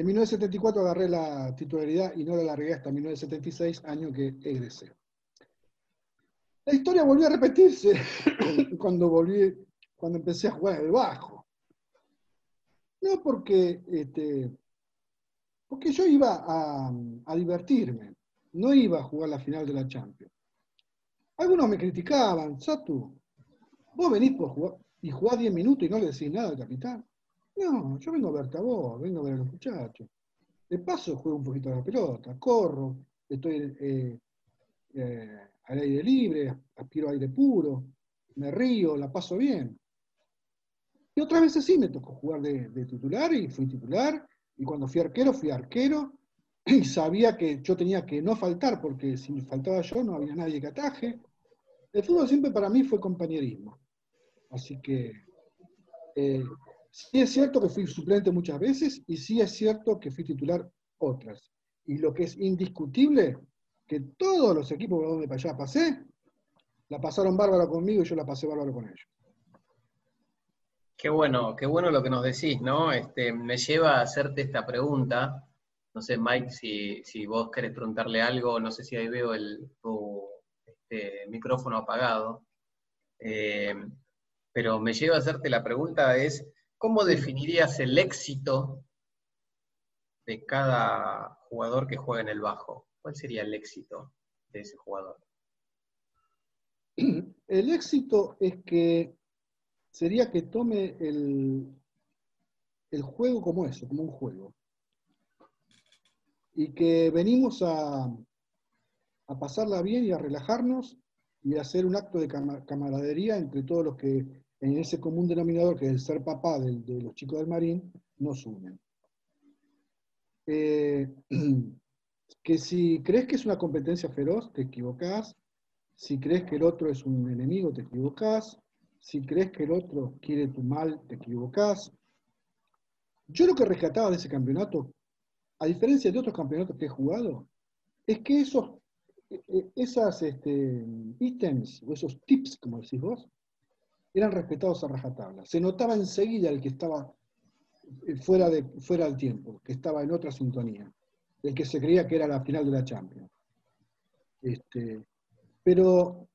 En 1974 agarré la titularidad y no la largué hasta 1976, año que egresé. La historia volvió a repetirse [COUGHS] cuando volví, cuando empecé a jugar el bajo. No porque, este, porque yo iba a, a divertirme, no iba a jugar la final de la Champions. Algunos me criticaban, Satu, vos venís por jugar y jugás 10 minutos y no le decís nada al capitán. No, yo vengo a verte a vos, vengo a ver a los muchachos. De paso juego un poquito a la pelota, corro, estoy eh, eh, al aire libre, aspiro aire puro, me río, la paso bien. Y otras veces sí me tocó jugar de, titular y fui titular, y cuando fui arquero, fui arquero, [CLEARS THROAT] y sabía que yo tenía que no faltar, porque si faltaba yo no había nadie que ataje. El fútbol siempre para mí fue compañerismo. Así que eh, sí es cierto que fui suplente muchas veces y sí es cierto que fui titular otras. Y lo que es indiscutible, que todos los equipos por donde allá pasé, la pasaron bárbaro conmigo y yo la pasé bárbaro con ellos. Qué bueno, qué bueno lo que nos decís, ¿no? Este, me lleva a hacerte esta pregunta. No sé, Mike, si, si vos querés preguntarle algo, no sé si ahí veo el, tu este, micrófono apagado. Eh, pero me lleva a hacerte la pregunta es, ¿cómo definirías el éxito de cada jugador que juega en el bajo? ¿Cuál sería el éxito de ese jugador? [CLEARS THROAT] El éxito es que sería que tome el, el juego como eso, como un juego. Y que venimos a, a pasarla bien y a relajarnos y a hacer un acto de cama- camaradería entre todos los que en ese común denominador, que es el ser papá del- de, los chicos del Marín, nos unen. Eh, [CLEARS THROAT] que si crees que es una competencia feroz, te equivocás. Si crees que el otro es un enemigo, te equivocás. Si crees que el otro quiere tu mal, te equivocás. Yo lo que rescataba de ese campeonato, a diferencia de otros campeonatos que he jugado, es que esos eh, eh, esas este, ítems o esos tips, como decís vos, eran respetados a rajatabla. Se notaba enseguida el que estaba eh, fuera, de, fuera del tiempo, que estaba en otra sintonía, el que se creía que era la final de la Champions. Este, pero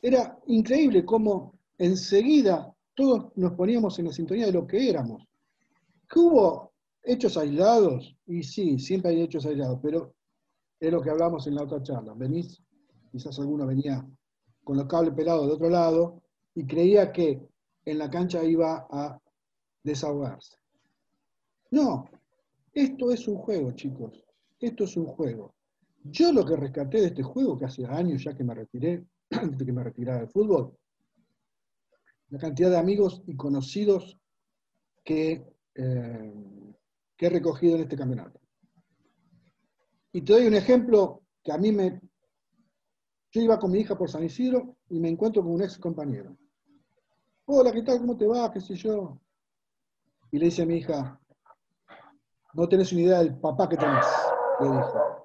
era increíble cómo enseguida todos nos poníamos en la sintonía de lo que éramos. ¿Que hubo hechos aislados? Y sí, siempre hay hechos aislados, pero es lo que hablamos en la otra charla. Venís, quizás alguno venía con los cables pelados de otro lado y creía que en la cancha iba a desahogarse. No, esto es un juego, chicos. Esto es un juego. Yo lo que rescaté de este juego, que hace años ya que me retiré, [CLEARS THROAT] antes que me retirara del fútbol, la cantidad de amigos y conocidos que, eh, que he recogido en este campeonato. Y te doy un ejemplo que a mí me... Yo iba con mi hija por San Isidro y me encuentro con un ex compañero. Hola, ¿qué tal? ¿Cómo te va? ¿Qué sé yo? Y le dice a mi hija, no tenés una idea del papá que tenés, le dijo.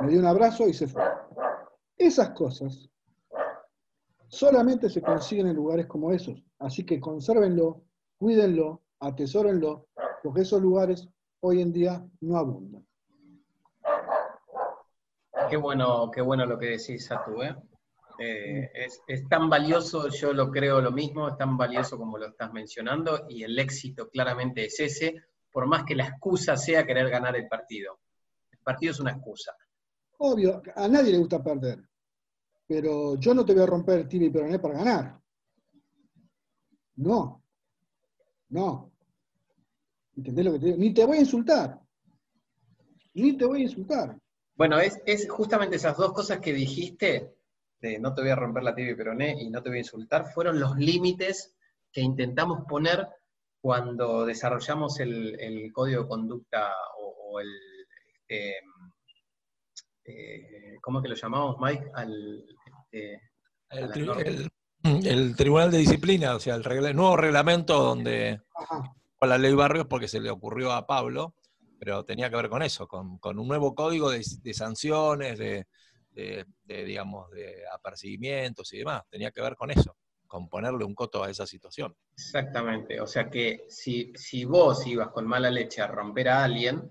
Me dio un abrazo y se fue. Esas cosas solamente se consiguen en lugares como esos. Así que consérvenlo, cuídenlo, atesórenlo, porque esos lugares hoy en día no abundan. Qué bueno, qué bueno lo que decís, Satu, ¿eh? Eh, es, es tan valioso, yo lo creo lo mismo, es tan valioso como lo estás mencionando, y el éxito claramente es ese, por más que la excusa sea querer ganar el partido. El partido es una excusa. Obvio, a nadie le gusta perder, pero yo no te voy a romper el tibia y peroné para ganar. No, no. ¿Entendés lo que te digo? Ni te voy a insultar. Ni te voy a insultar. Bueno, es, es justamente esas dos cosas que dijiste de no te voy a romper la tibia y peroné y no te voy a insultar, fueron los límites que intentamos poner cuando desarrollamos el, el código de conducta o, o el, este, eh, ¿cómo que lo llamamos, Mike? Al, este, El, tri- Tribunal de Disciplina, o sea, el regla- nuevo reglamento donde Ajá. con la ley Barrios porque se le ocurrió a Pablo, pero tenía que ver con eso, con, con un nuevo código de, de sanciones, de, de- digamos, de apercibimientos y demás. Tenía que ver con eso, con ponerle un coto a esa situación. Exactamente, o sea que si, si vos ibas con mala leche a romper a alguien,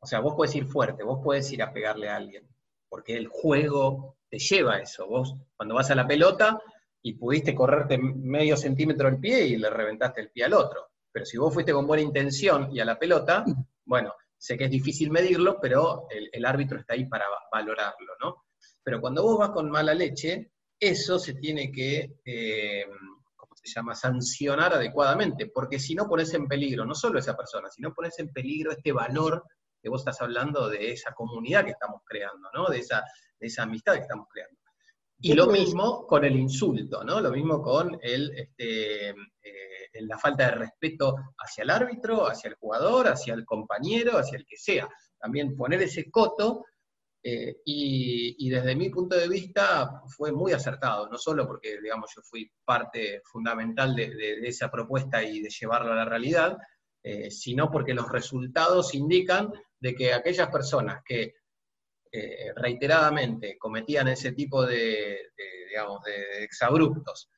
o sea, vos podés ir fuerte, vos podés ir a pegarle a alguien, porque el juego te lleva a eso. Vos cuando vas a la pelota y pudiste correrte medio centímetro el pie y le reventaste el pie al otro. Pero si vos fuiste con buena intención y a la pelota, bueno, sé que es difícil medirlo, pero el, el árbitro está ahí para va- valorarlo, ¿no? Pero cuando vos vas con mala leche, eso se tiene que, eh, ¿cómo se llama?, sancionar adecuadamente, porque si no pones en peligro no solo esa persona, sino pones en peligro este valor que vos estás hablando de esa comunidad que estamos creando, ¿no? De esa, de esa amistad que estamos creando. Y lo mismo con el insulto, ¿no? Lo mismo con el, este, eh, la falta de respeto hacia el árbitro, hacia el jugador, hacia el compañero, hacia el que sea. También poner ese coto, eh, y, desde mi punto de vista fue muy acertado, no solo porque, digamos, yo fui parte fundamental de, esa propuesta y de llevarlo a la realidad, eh, sino porque los resultados indican de que aquellas personas que eh, reiteradamente cometían ese tipo de, digamos, de exabruptos,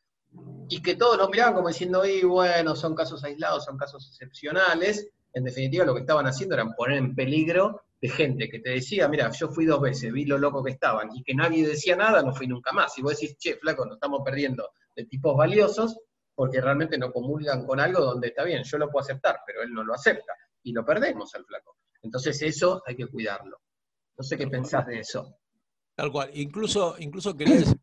y que todos nos miraban como diciendo, y bueno, son casos aislados, son casos excepcionales, en definitiva lo que estaban haciendo era poner en peligro de gente que te decía, mira, yo fui dos veces, vi lo loco que estaban, y que nadie decía nada, no fui nunca más. Y vos decís, che, flaco, nos estamos perdiendo de tipos valiosos, porque realmente no comulgan con algo donde está bien, yo lo puedo aceptar, pero él no lo acepta, y lo perdemos al flaco. Entonces eso hay que cuidarlo. No sé qué pensás de eso. Tal cual. Incluso, incluso quería decir,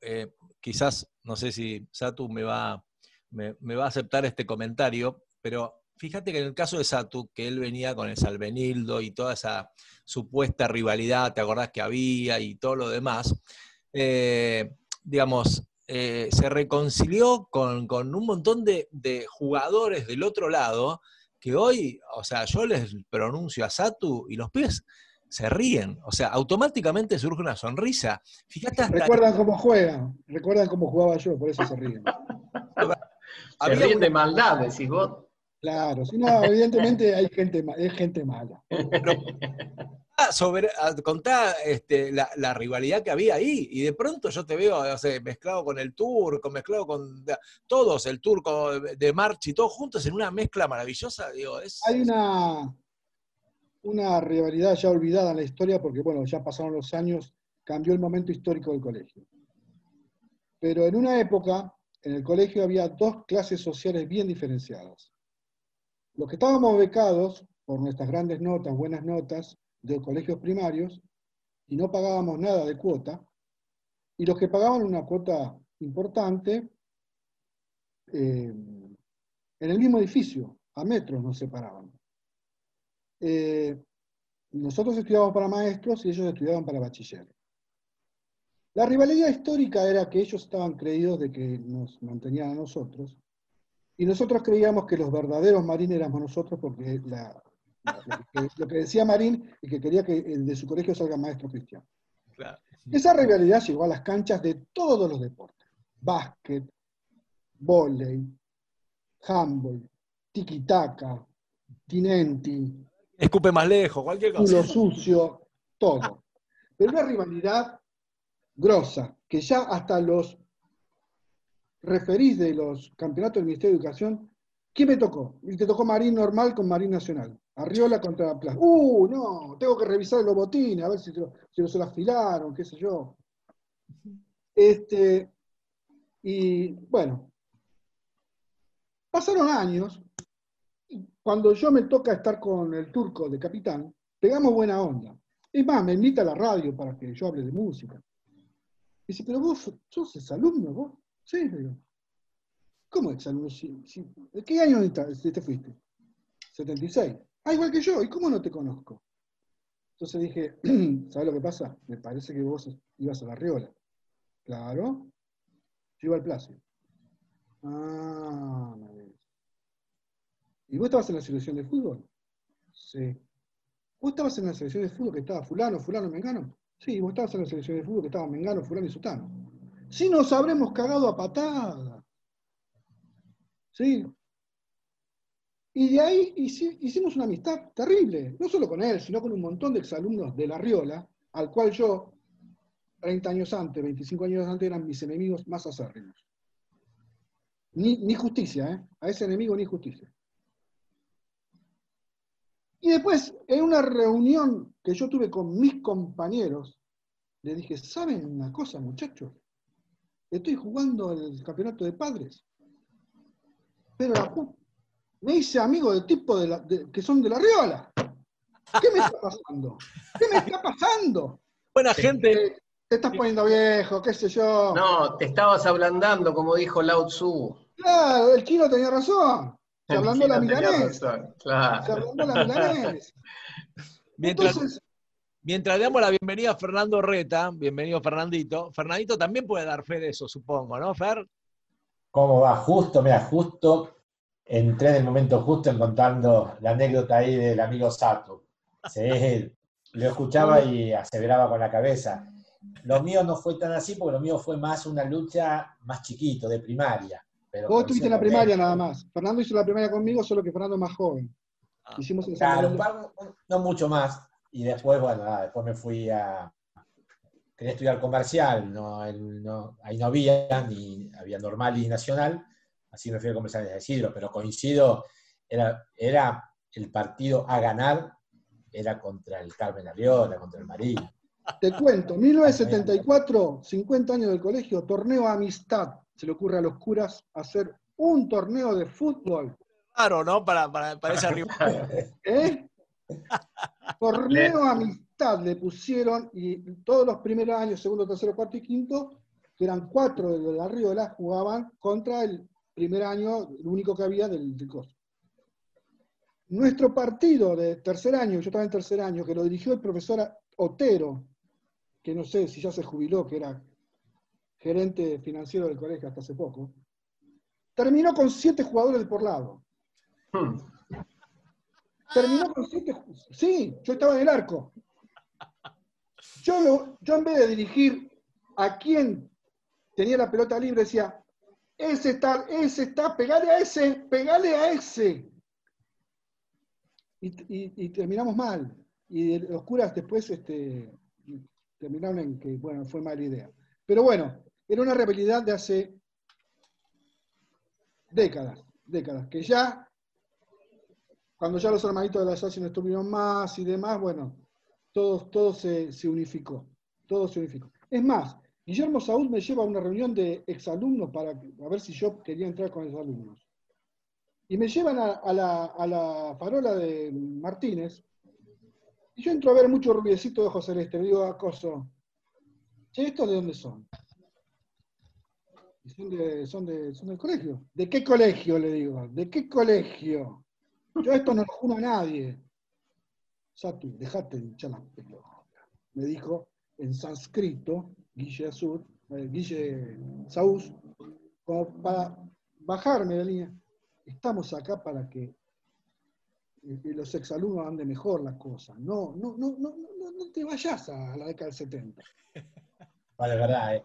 eh, quizás, no sé si Satu me va, me, va a aceptar este comentario, pero fíjate que en el caso de Satu, que él venía con el Salvenildo y toda esa supuesta rivalidad, ¿te acordás que había y todo lo demás? eh, digamos, eh, se reconcilió con, con un montón de, de jugadores del otro lado que hoy, o sea, yo les pronuncio a Satu y los pies se ríen, o sea, automáticamente surge una sonrisa. Fíjate hasta Recuerdan cómo juegan, recuerdan cómo jugaba yo, por eso se ríen. [LAUGHS] Se ríen de maldad, decís vos. Claro, si no, evidentemente hay gente, es gente mala. sobre, a- contá este, la, la rivalidad que había ahí, y de pronto yo te veo o sea, mezclado con el turco, mezclado con todos, el turco de de March y todos juntos en una mezcla maravillosa, digo, es, Hay una, una rivalidad ya olvidada en la historia porque, bueno, ya pasaron los años, cambió el momento histórico del colegio. Pero en una época, en el colegio había dos clases sociales bien diferenciadas. Los que estábamos becados por nuestras grandes notas, buenas notas de colegios primarios, y no pagábamos nada de cuota, y los que pagaban una cuota importante eh, en el mismo edificio, a metros nos separaban. Eh, nosotros estudiábamos para maestros y ellos estudiaban para bachiller. La rivalidad histórica era que ellos estaban creídos de que nos mantenían a nosotros, y nosotros creíamos que los verdaderos marines éramos nosotros porque la- la- lo, que, lo que decía Marín y que quería que de su colegio salga maestro cristiano. claro. Esa rivalidad llegó a las canchas de todos los deportes. Básquet, vóley, handball, tiki-taka, tinenti, escupe más lejos, cualquier cosa. culo sucio, todo. Pero una rivalidad grosa, que ya hasta los referís de los campeonatos del Ministerio de Educación, ¿quién me tocó? Y te tocó Marín normal con Marín Nacional. Arriola contra Plaza. ¡Uh, no! Tengo que revisar los botines, a ver si, lo- si se lo afilaron, qué sé yo. Este, y bueno, pasaron años, cuando yo me toca estar con el turco de capitán, pegamos buena onda. Es más, me invita a la radio para que yo hable de música. Dice, pero vos sos exalumno, vos. Sí, digo. ¿Cómo exalumno? Si- si- ¿De qué año te, te fuiste? 76. Ah, igual que yo. ¿Y cómo no te conozco? Entonces dije, [CLEARS THROAT] ¿sabes lo que pasa? Me parece que vos ibas a la Riola. Claro. Yo iba al Placio. Ah, me. ¿Y vos estabas en la selección de fútbol? Sí. ¿Vos estabas en la selección de fútbol que estaba fulano, fulano, mengano? Sí, vos estabas en la selección de fútbol que estaba mengano, fulano y sutano. Sí, nos habremos cagado a patada. Sí. Y de ahí hici- hicimos una amistad terrible, no solo con él, sino con un montón de exalumnos de La Riola, al cual yo, 30 años antes, 25 años antes, eran mis enemigos más acérrimos. Ni justicia, ¿eh? A ese enemigo ni justicia. Y después, en una reunión que yo tuve con mis compañeros, le dije, ¿saben una cosa, muchachos? Estoy jugando el campeonato de padres. Pero la pu- me hice amigo de tipos de la- de- que son de la Riola. ¿Qué me está pasando? ¿Qué me está pasando? Buena gente. Te estás poniendo viejo, qué sé yo. No, te estabas ablandando, como dijo Lao Tzu. Claro, el chino tenía razón. Se ablandó la milanés. Claro. la. [LAUGHS] Mientras, Entonces, mientras le damos la bienvenida a Fernando Reta, bienvenido Fernandito, Fernandito también puede dar fe de eso, supongo, ¿no, Fer? ¿Cómo va? Justo, mira, justo entré en el momento justo en contando la anécdota ahí del amigo Sato. Sí, [LAUGHS] lo escuchaba y aseveraba con la cabeza. Lo mío no fue tan así porque lo mío fue más una lucha más chiquito, de primaria. Pero vos estuviste en la primaria mérito. nada más. Fernando hizo la primaria conmigo, solo que Fernando es más joven. Ah, Hicimos Claro, Miguel. pa- no mucho más. Y después, bueno, nada, después me fui a. Quería estudiar comercial, no, el- no- ahí no había, ni había normal y nacional, así me fui a comercial de Isidro, pero coincido, era, era el partido a ganar, era contra el Carmen Arriola, contra el Marín. Te cuento, 1974, 50 años del colegio, torneo amistad. Se le ocurre a los curas hacer un torneo de fútbol. Claro, ¿no? Para, para, para esa rivalidad. [LAUGHS] ¿Eh? Torneo amistad le pusieron y todos los primeros años, segundo, tercero, cuarto y quinto, que eran cuatro de la Riola, jugaban contra el primer año, el único que había del, del coso. Nuestro partido de tercer año, yo estaba en tercer año, que lo dirigió el profesor Otero, que no sé si ya se jubiló, que era gerente financiero del colegio hasta hace poco, terminó con siete jugadores por lado. Hmm. Terminó con siete. Sí, yo estaba en el arco. Yo, lo- yo en vez de dirigir a quien tenía la pelota libre, decía, ese está, ese está, pegale a ese, pegale a ese. Y, y- y terminamos mal. Y los curas después este, terminaron en que, bueno, fue mala idea. Pero bueno, era una rivalidad de hace décadas, décadas, que ya cuando ya los hermanitos de la SASI no estuvieron más y demás, bueno, todo, todo se, se unificó. Todo se unificó. Es más, Guillermo Saúl me lleva a una reunión de exalumnos para ver si yo quería entrar con esos alumnos. Y me llevan a, la, a la farola de Martínez. Y yo entro a ver mucho rubiecito de ojos celeste. Le digo a Coso, ¿estos de dónde son? Y son, de, son, de, son del colegio. ¿De qué colegio? Le digo. ¿De qué colegio? Yo esto no lo juro a nadie. Satu, dejate de hinchar las pelotas. Me dijo en sánscrito, Guille Azur, eh, Guille Saús, como para bajarme de línea. Estamos acá para que eh, los exalumnos anden mejor la cosa. No, no, no, no, no, no te vayas a la década del 70. Vale, verdad, ¿eh?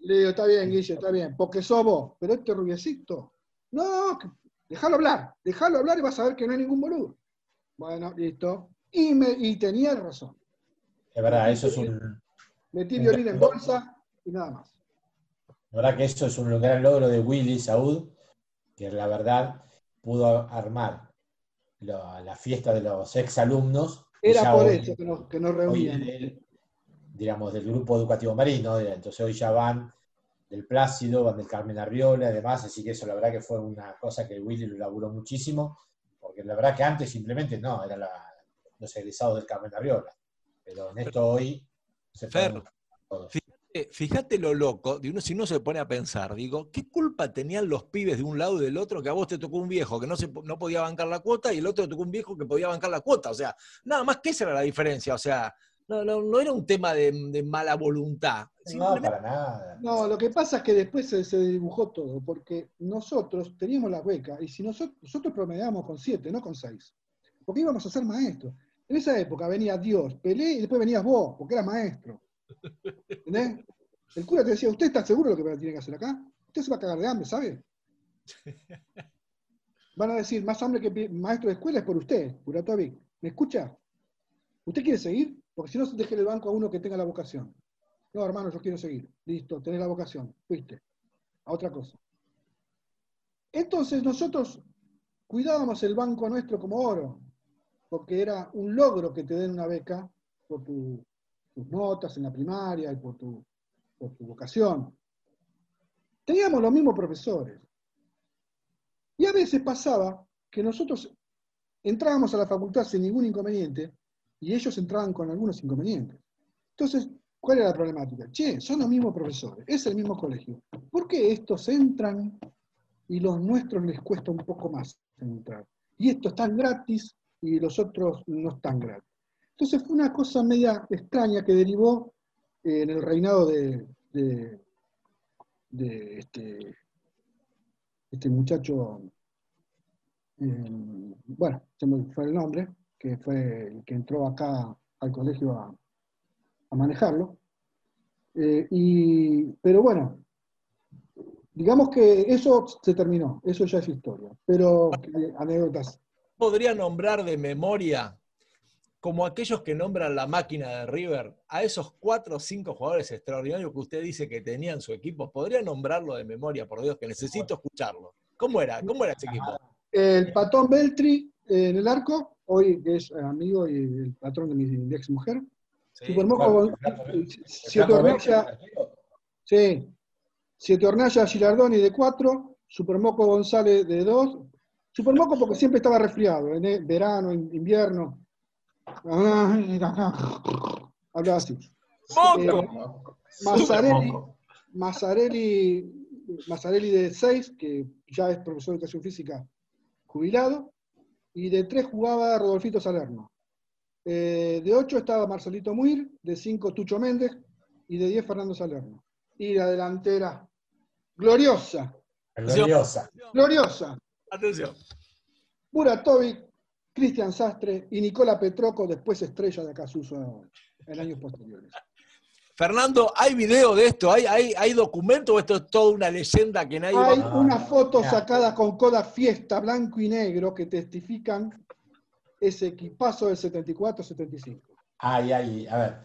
Le digo, está bien, Guille, está bien, porque sos vos, pero este rubiecito, no, déjalo hablar, déjalo hablar y vas a ver que no hay ningún boludo. Bueno, listo. Y, me, y tenía razón. Es verdad, eso es un. Metí violín en bolsa y nada más. La verdad que eso es un gran logro de Willy Saúd, que la verdad pudo armar la, la fiesta de los exalumnos. Era por hoy- eso que nos, que nos hoy del- digamos, del grupo educativo marino, entonces hoy ya van del Plácido, van del Carmen Arriola y demás, así que eso la verdad que fue una cosa que Willy lo laburó muchísimo, porque la verdad que antes simplemente no, eran la- los egresados del Carmen Arriola, pero en esto hoy se Fer, Fíjate lo loco, de uno, si uno se pone a pensar, digo, ¿qué culpa tenían los pibes de un lado y del otro que a vos te tocó un viejo que no, se, no podía bancar la cuota y el otro te tocó un viejo que podía bancar la cuota? O sea, nada más que esa era la diferencia. O sea, No, no, no era un tema de, de mala voluntad. No, para nada. No, lo que pasa es que después se, se dibujó todo, porque nosotros teníamos la beca, y si nosotros, nosotros promediábamos con 7, no con 6, porque íbamos a ser maestros. En esa época venía Dios, Pelé, y después venías vos, porque eras maestro. ¿Entendés? El cura te decía, ¿usted está seguro de lo que tiene que hacer acá? Usted se va a cagar de hambre, ¿sabe? [LAUGHS] Van a decir, más hambre que maestro de escuela es por usted, Puratovic. ¿Me escucha? ¿Usted quiere seguir? Porque si no, deje el banco a uno que tenga la vocación. No, hermano, yo quiero seguir. Listo, tenés la vocación. Fuiste. A otra cosa. Entonces nosotros cuidábamos el banco nuestro como oro, porque era un logro que te den una beca por tu- tus notas en la primaria y por tu, por tu vocación. Teníamos los mismos profesores. Y a veces pasaba que nosotros entrábamos a la facultad sin ningún inconveniente y ellos entraban con algunos inconvenientes. Entonces, ¿cuál era la problemática? Che, son los mismos profesores, es el mismo colegio. ¿Por qué estos entran y los nuestros les cuesta un poco más entrar? Y estos están gratis y los otros no están gratis. Entonces fue una cosa media extraña que derivó eh, en el reinado de, este, este muchacho, eh, bueno, se me fue el nombre, que fue el que entró acá al colegio a, a manejarlo. Eh, y, pero bueno, digamos que eso se terminó, eso ya es historia. Pero eh, anécdotas. podría nombrar de memoria, como aquellos que nombran la máquina de River, a esos cuatro o cinco jugadores extraordinarios que usted dice que tenían su equipo? ¿Podría nombrarlo de memoria, por Dios, que necesito escucharlo? ¿Cómo era? ¿Cómo era ese equipo? El patón Beltri eh, en el arco, hoy que es amigo y el patrón de mi ex mujer. Sí. Supermoco, Gon- Siete Hornalla, sí. Siete Hornalla Girardoni de 4, Supermoco González de 2. Supermoco porque siempre estaba resfriado, en el verano, en invierno. Hablaba así. ¡Moco! Mazzarelli, Mazzarelli, Mazzarelli de 6, que ya es profesor de educación física jubilado, y de 3 jugaba Rodolfito Salerno. Eh, de 8 estaba Marcelito Muir, de 5 Tucho Méndez, y de 10 Fernando Salerno. Y la delantera, gloriosa, Gloriosa. gloriosa, Atención. Buratovic, Cristian Sastre y Nicola Petroco, después estrella de Acasuso en años posteriores. Fernando, ¿hay video de esto? ¿Hay, hay, hay documento o esto es toda una leyenda que nadie Hay va una foto no. sacada con coda fiesta blanco y negro que testifican ese equipazo del 74-75. Hay, hay, a ver.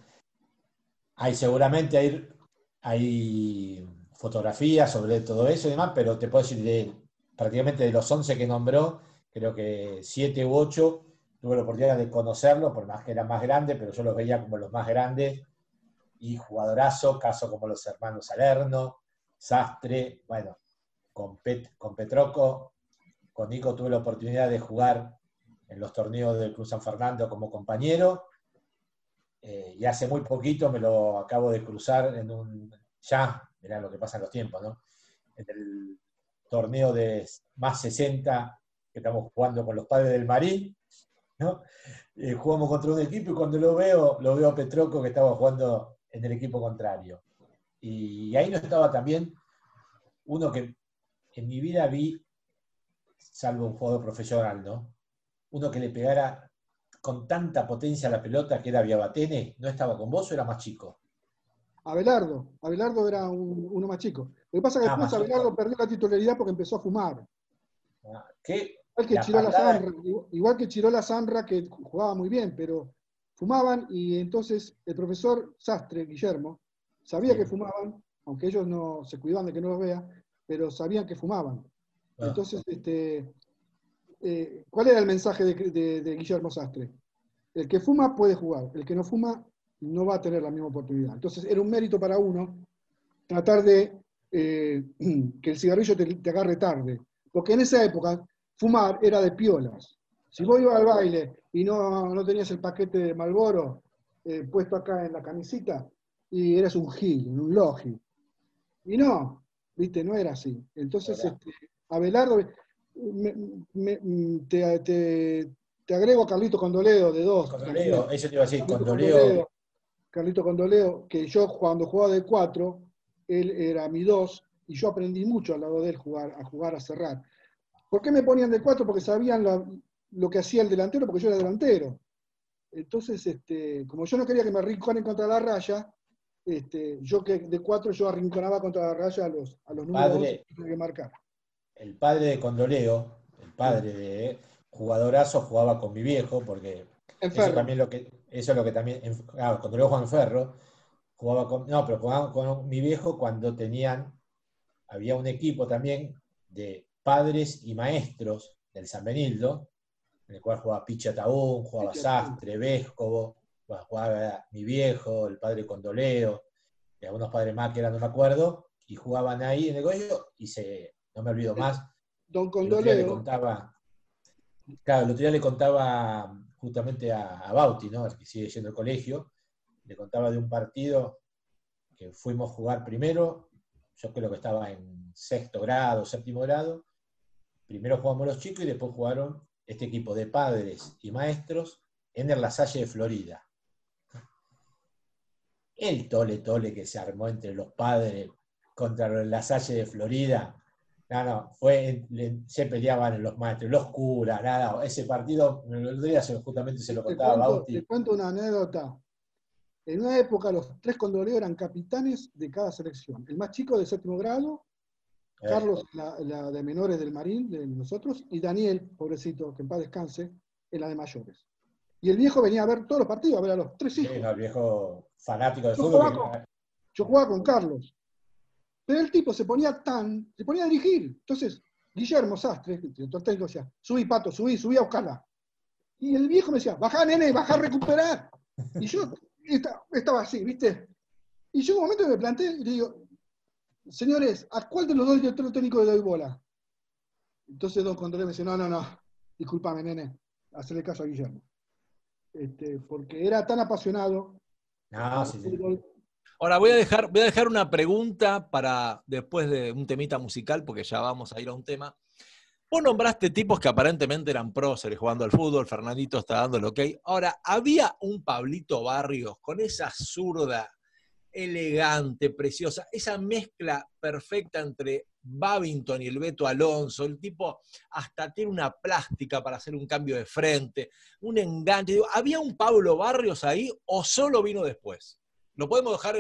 Hay seguramente hay, hay fotografías sobre todo eso y demás, pero te puedo decir de prácticamente de los 11 que nombró, creo que 7 u 8 tuve la oportunidad de conocerlo, por más que eran más grandes, pero yo los veía como los más grandes y jugadorazo, caso como los hermanos Salerno, Sastre, bueno, con, con Petroco, con Nico tuve la oportunidad de jugar en los torneos del Cruz San Fernando como compañero, eh, y hace muy poquito me lo acabo de cruzar en un, ya, mirá lo que pasa en los tiempos, ¿no? En el torneo de más 60 que estamos jugando con los padres del Marín, ¿no? Eh, jugamos contra un equipo y cuando lo veo, lo veo a Petroco que estaba jugando en el equipo contrario. Y ahí no estaba también uno que en mi vida vi, salvo un jugador profesional, ¿no? Uno que le pegara con tanta potencia a la pelota que era Viabatene, ¿no estaba con vos o era más chico? Abelardo, Abelardo era un- uno más chico. Lo que pasa es que Ah, después chico. Abelardo perdió la titularidad porque empezó a fumar. Ah, ¿Qué? Igual que La Chirola Sanra, igual que Chirola Sanra, que jugaba muy bien, pero fumaban y entonces el profesor Sastre, Guillermo, sabía que fumaban, aunque ellos no se cuidaban de que no los vea, pero sabían que fumaban. Ah. Entonces, este, eh, ¿cuál era el mensaje de, de- de Guillermo Sastre? El que fuma puede jugar, el que no fuma no va a tener la misma oportunidad. Entonces, era un mérito para uno tratar de eh, [CLEARS THROAT] que el cigarrillo te, te agarre tarde. Porque en esa época, fumar era de piolas. Si vos ibas al baile y no, no tenías el paquete de Malboro puesto acá en la camisita, y eras un gil, un logi. Y no, viste, no era así. Entonces, este, Abelardo, me- me- te, te- te agrego a Carlito Condoledo de dos. Con Leo, eso te iba a decir, Carlito Leo, Carlito Condoleo, que yo cuando jugaba de 4, él era mi 2, y yo aprendí mucho al lado de él jugar, a jugar a cerrar. ¿Por qué me ponían de 4? Porque sabían la- lo que hacía el delantero, porque yo era delantero. Entonces, este, como yo no quería que me arrinconen contra la raya, este, yo que de 4 yo arrinconaba contra la raya a los, a los números Padre. 11 que tenía que marcar. El padre de Condoleo, el padre de jugadorazo, jugaba con mi viejo, porque eso también lo que, eso es lo que también, claro, Condoleo Juan Ferro, jugaba con, no, pero jugaba con mi viejo cuando tenían, había un equipo también de padres y maestros del San Benildo, en el cual jugaba Picha Taún, jugaba. Sastre, Vescovo, jugaba mi viejo, el padre Condoleo, y algunos padres más que eran, no me acuerdo, y jugaban ahí en el colegio, y se, no me olvido más, Don día le Condoleo, contaba, claro, el otro día le contaba justamente a, a Bauti, ¿no? El que sigue yendo al colegio, le contaba de un partido que fuimos a jugar primero, yo creo que estaba en sexto grado, séptimo grado, primero jugamos los chicos y después jugaron este equipo de padres y maestros en el La Salle de Florida. El tole tole que se armó entre los padres contra La Salle de Florida, no, no, fue, se peleaban los maestros, los curas, nada, ese partido, el día justamente se lo contaba cuento, Bauti. te cuento una anécdota. En una época los tres Condoleo eran capitanes de cada selección. El más chico de séptimo grado, Carlos, la, la de menores del Marín, de nosotros, y Daniel, pobrecito, que en paz descanse, en la de mayores. Y el viejo venía a ver todos los partidos, a ver a los tres sí, hijos. no, el viejo fanático de Yo fútbol. jugaba que- Yo jugaba con Carlos. Pero el tipo se ponía tan, se ponía a dirigir. Entonces, Guillermo Sastre, el director técnico, decía, subí, Pato, subí, subí a buscarla. Y el viejo me decía, bajá, nene, bajá a recuperar. Y yo [LAUGHS] esta- estaba así, ¿viste? Y yo en un momento me planteé y le digo, señores, ¿a cuál de los dos directores técnicos le doy bola? Entonces Don Condoré me dice, no, no, no, discúlpame, nene, hacerle caso a Guillermo. Este, porque era tan apasionado No, sí. Ahora voy a dejar, voy a dejar una pregunta para después de un temita musical, porque ya vamos a ir a un tema. Vos nombraste tipos que aparentemente eran próceres jugando al fútbol, Fernandito está dando el ok. Ahora, había un Pablito Barrios con esa zurda elegante, preciosa, esa mezcla perfecta entre Babington y el Beto Alonso. El tipo hasta tiene una plástica para hacer un cambio de frente, un enganche. Digo, ¿Había un Pablo Barrios ahí o solo vino después? Lo podemos dejar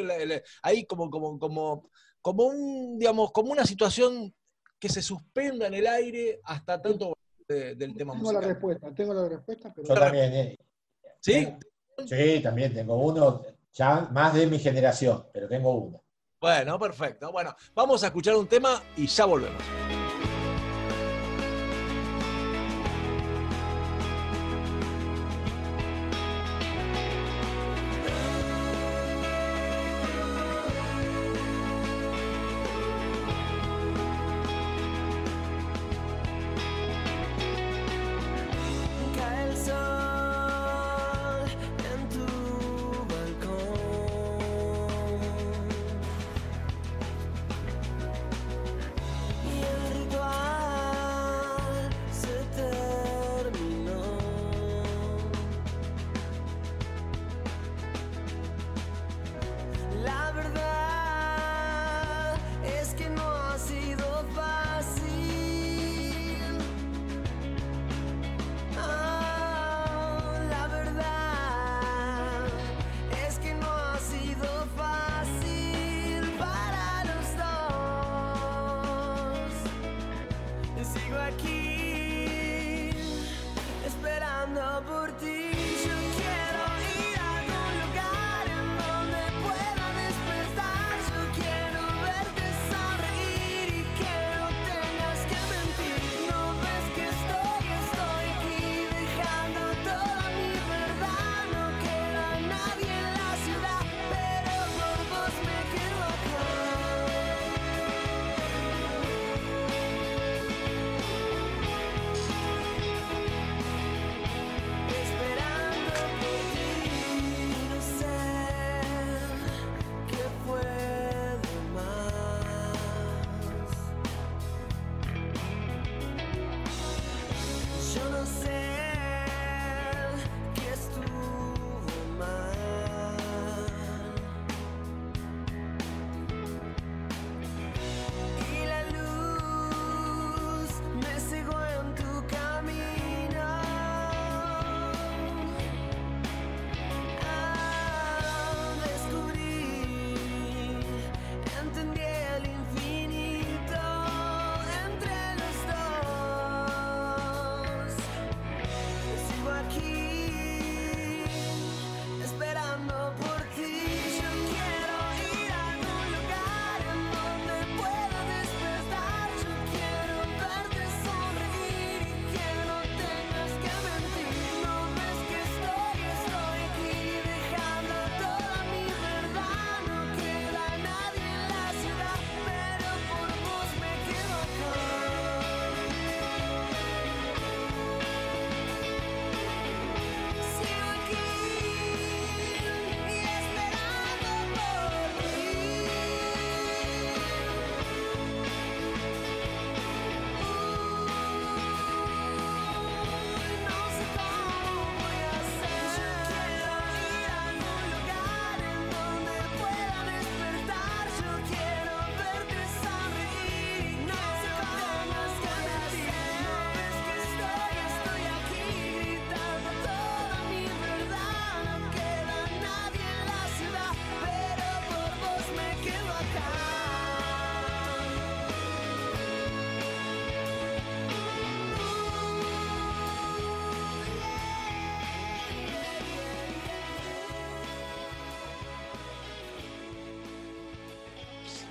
ahí como, como, como, como, un, digamos, como una situación que se suspenda en el aire hasta tanto de- del tema Tengo la respuesta, tengo la respuesta, pero Yo también, eh. ¿Sí? Sí, también tengo uno, ya más de mi generación, pero tengo uno. Bueno, perfecto. Bueno, vamos a escuchar un tema y ya volvemos.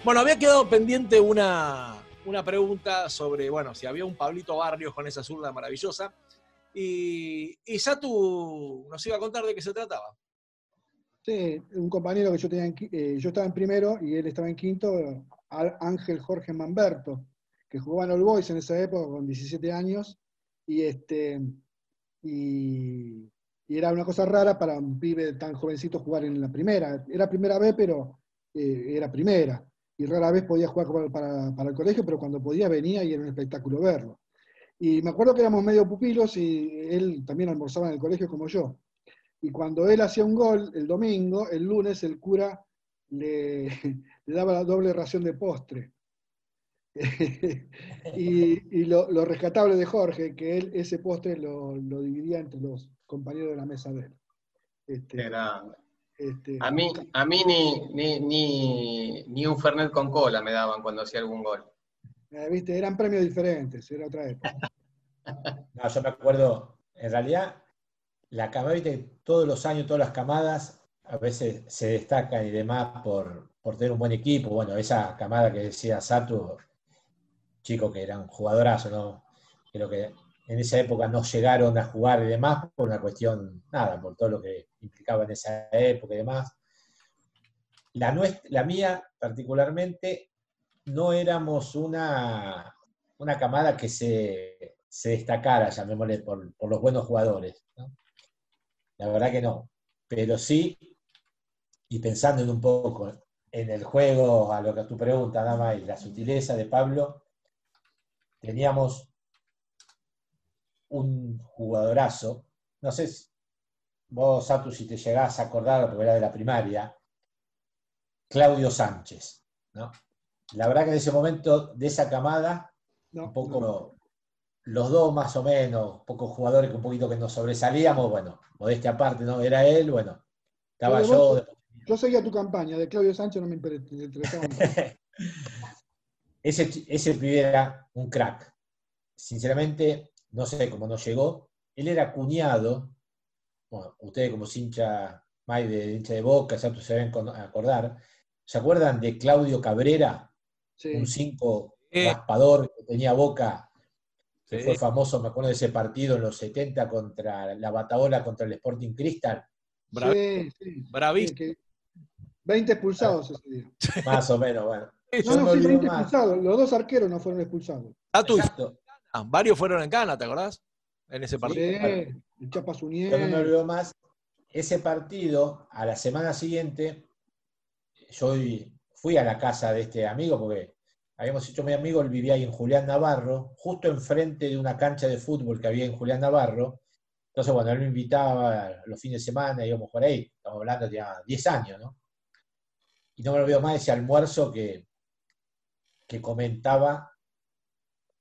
Bueno, había quedado pendiente una, una pregunta sobre, bueno, si había un Pablito Barrios con esa zurda maravillosa. Y, y Satu nos iba a contar de qué se trataba. Sí, un compañero que yo tenía, en eh, yo estaba en primero y él estaba en quinto, Ángel Jorge Manberto, que jugaba en All Boys en esa época con 17 años, y este y, y era una cosa rara para un pibe tan jovencito jugar en la primera. Era primera vez, pero eh, era primera. Y rara vez podía jugar para, para- el colegio, pero cuando podía venía y era un espectáculo verlo. Y me acuerdo que éramos medio pupilos y él también almorzaba en el colegio como yo. Y cuando él hacía un gol el domingo, el lunes el cura le, [LAUGHS] daba la doble ración de postre. [LAUGHS] y y lo, lo rescatable de Jorge, que él ese postre lo, lo dividía entre los compañeros de la mesa de él. Este, Qué grande. Este, A mí, a mí ni, ni, ni, ni un Fernet con cola me daban cuando hacía algún gol. eh, ¿viste? Eran premios diferentes, era otra época. [LAUGHS] No, yo me acuerdo, en realidad, la camada, viste, todos los años, todas las camadas, a veces se destacan y demás por, por tener un buen equipo. Bueno, esa camada que decía Satu, chico que era un jugadorazo, ¿no? Creo que en esa época no llegaron a jugar y demás por una cuestión, nada, por todo lo que implicaba en esa época y demás. La, nues- la mía, particularmente, no éramos una, una camada que se, se destacara, llamémosle, por, por los buenos jugadores. La verdad que no. Pero sí, y pensando en un poco en el juego, a lo que tu pregunta, Dama, y la sutileza de Pablo, teníamos un jugadorazo. No sé si vos, Satu, si te llegás a acordar, porque era de la primaria, Claudio Sánchez. ¿no? La verdad que en ese momento, de esa camada, No, un poco no. los dos más o menos, pocos jugadores que un poquito que nos sobresalíamos, bueno, modestia aparte, ¿no? Era él, bueno, estaba yo. vos- Yo seguía tu campaña, de Claudio Sánchez no me inter- interesaba. [LAUGHS] ese, ese pibe era un crack. Sinceramente, no sé cómo nos llegó. Él era cuñado, bueno, ustedes como hincha, May de hincha de Boca, ya se deben acordar. ¿Se acuerdan de Claudio Cabrera? Sí. un 5 Sí. raspador que tenía Boca, que Sí. fue famoso, me acuerdo de ese partido en los 70 contra la Bataola contra el Sporting Cristal, Bravi- Sí, sí. Bravísimo. Sí, que 20 expulsados ese día. más o menos, bueno. No, no, sí, olvido 20 más. expulsados. Los dos arqueros no fueron expulsados. Exacto. Ah, varios fueron en Cana, ¿te acordás? En ese Sí, partido. el Chapa Yo no me olvido más. Ese partido, a la semana siguiente, yo fui a la casa de este amigo, porque habíamos hecho mi amigo, él vivía ahí en Julián Navarro, justo enfrente de una cancha de fútbol que había en Julián Navarro. Entonces, bueno, él me invitaba los fines de semana, íbamos por ahí, estamos hablando, tenía 10 años, ¿no? Y no me olvido más ese almuerzo que, que comentaba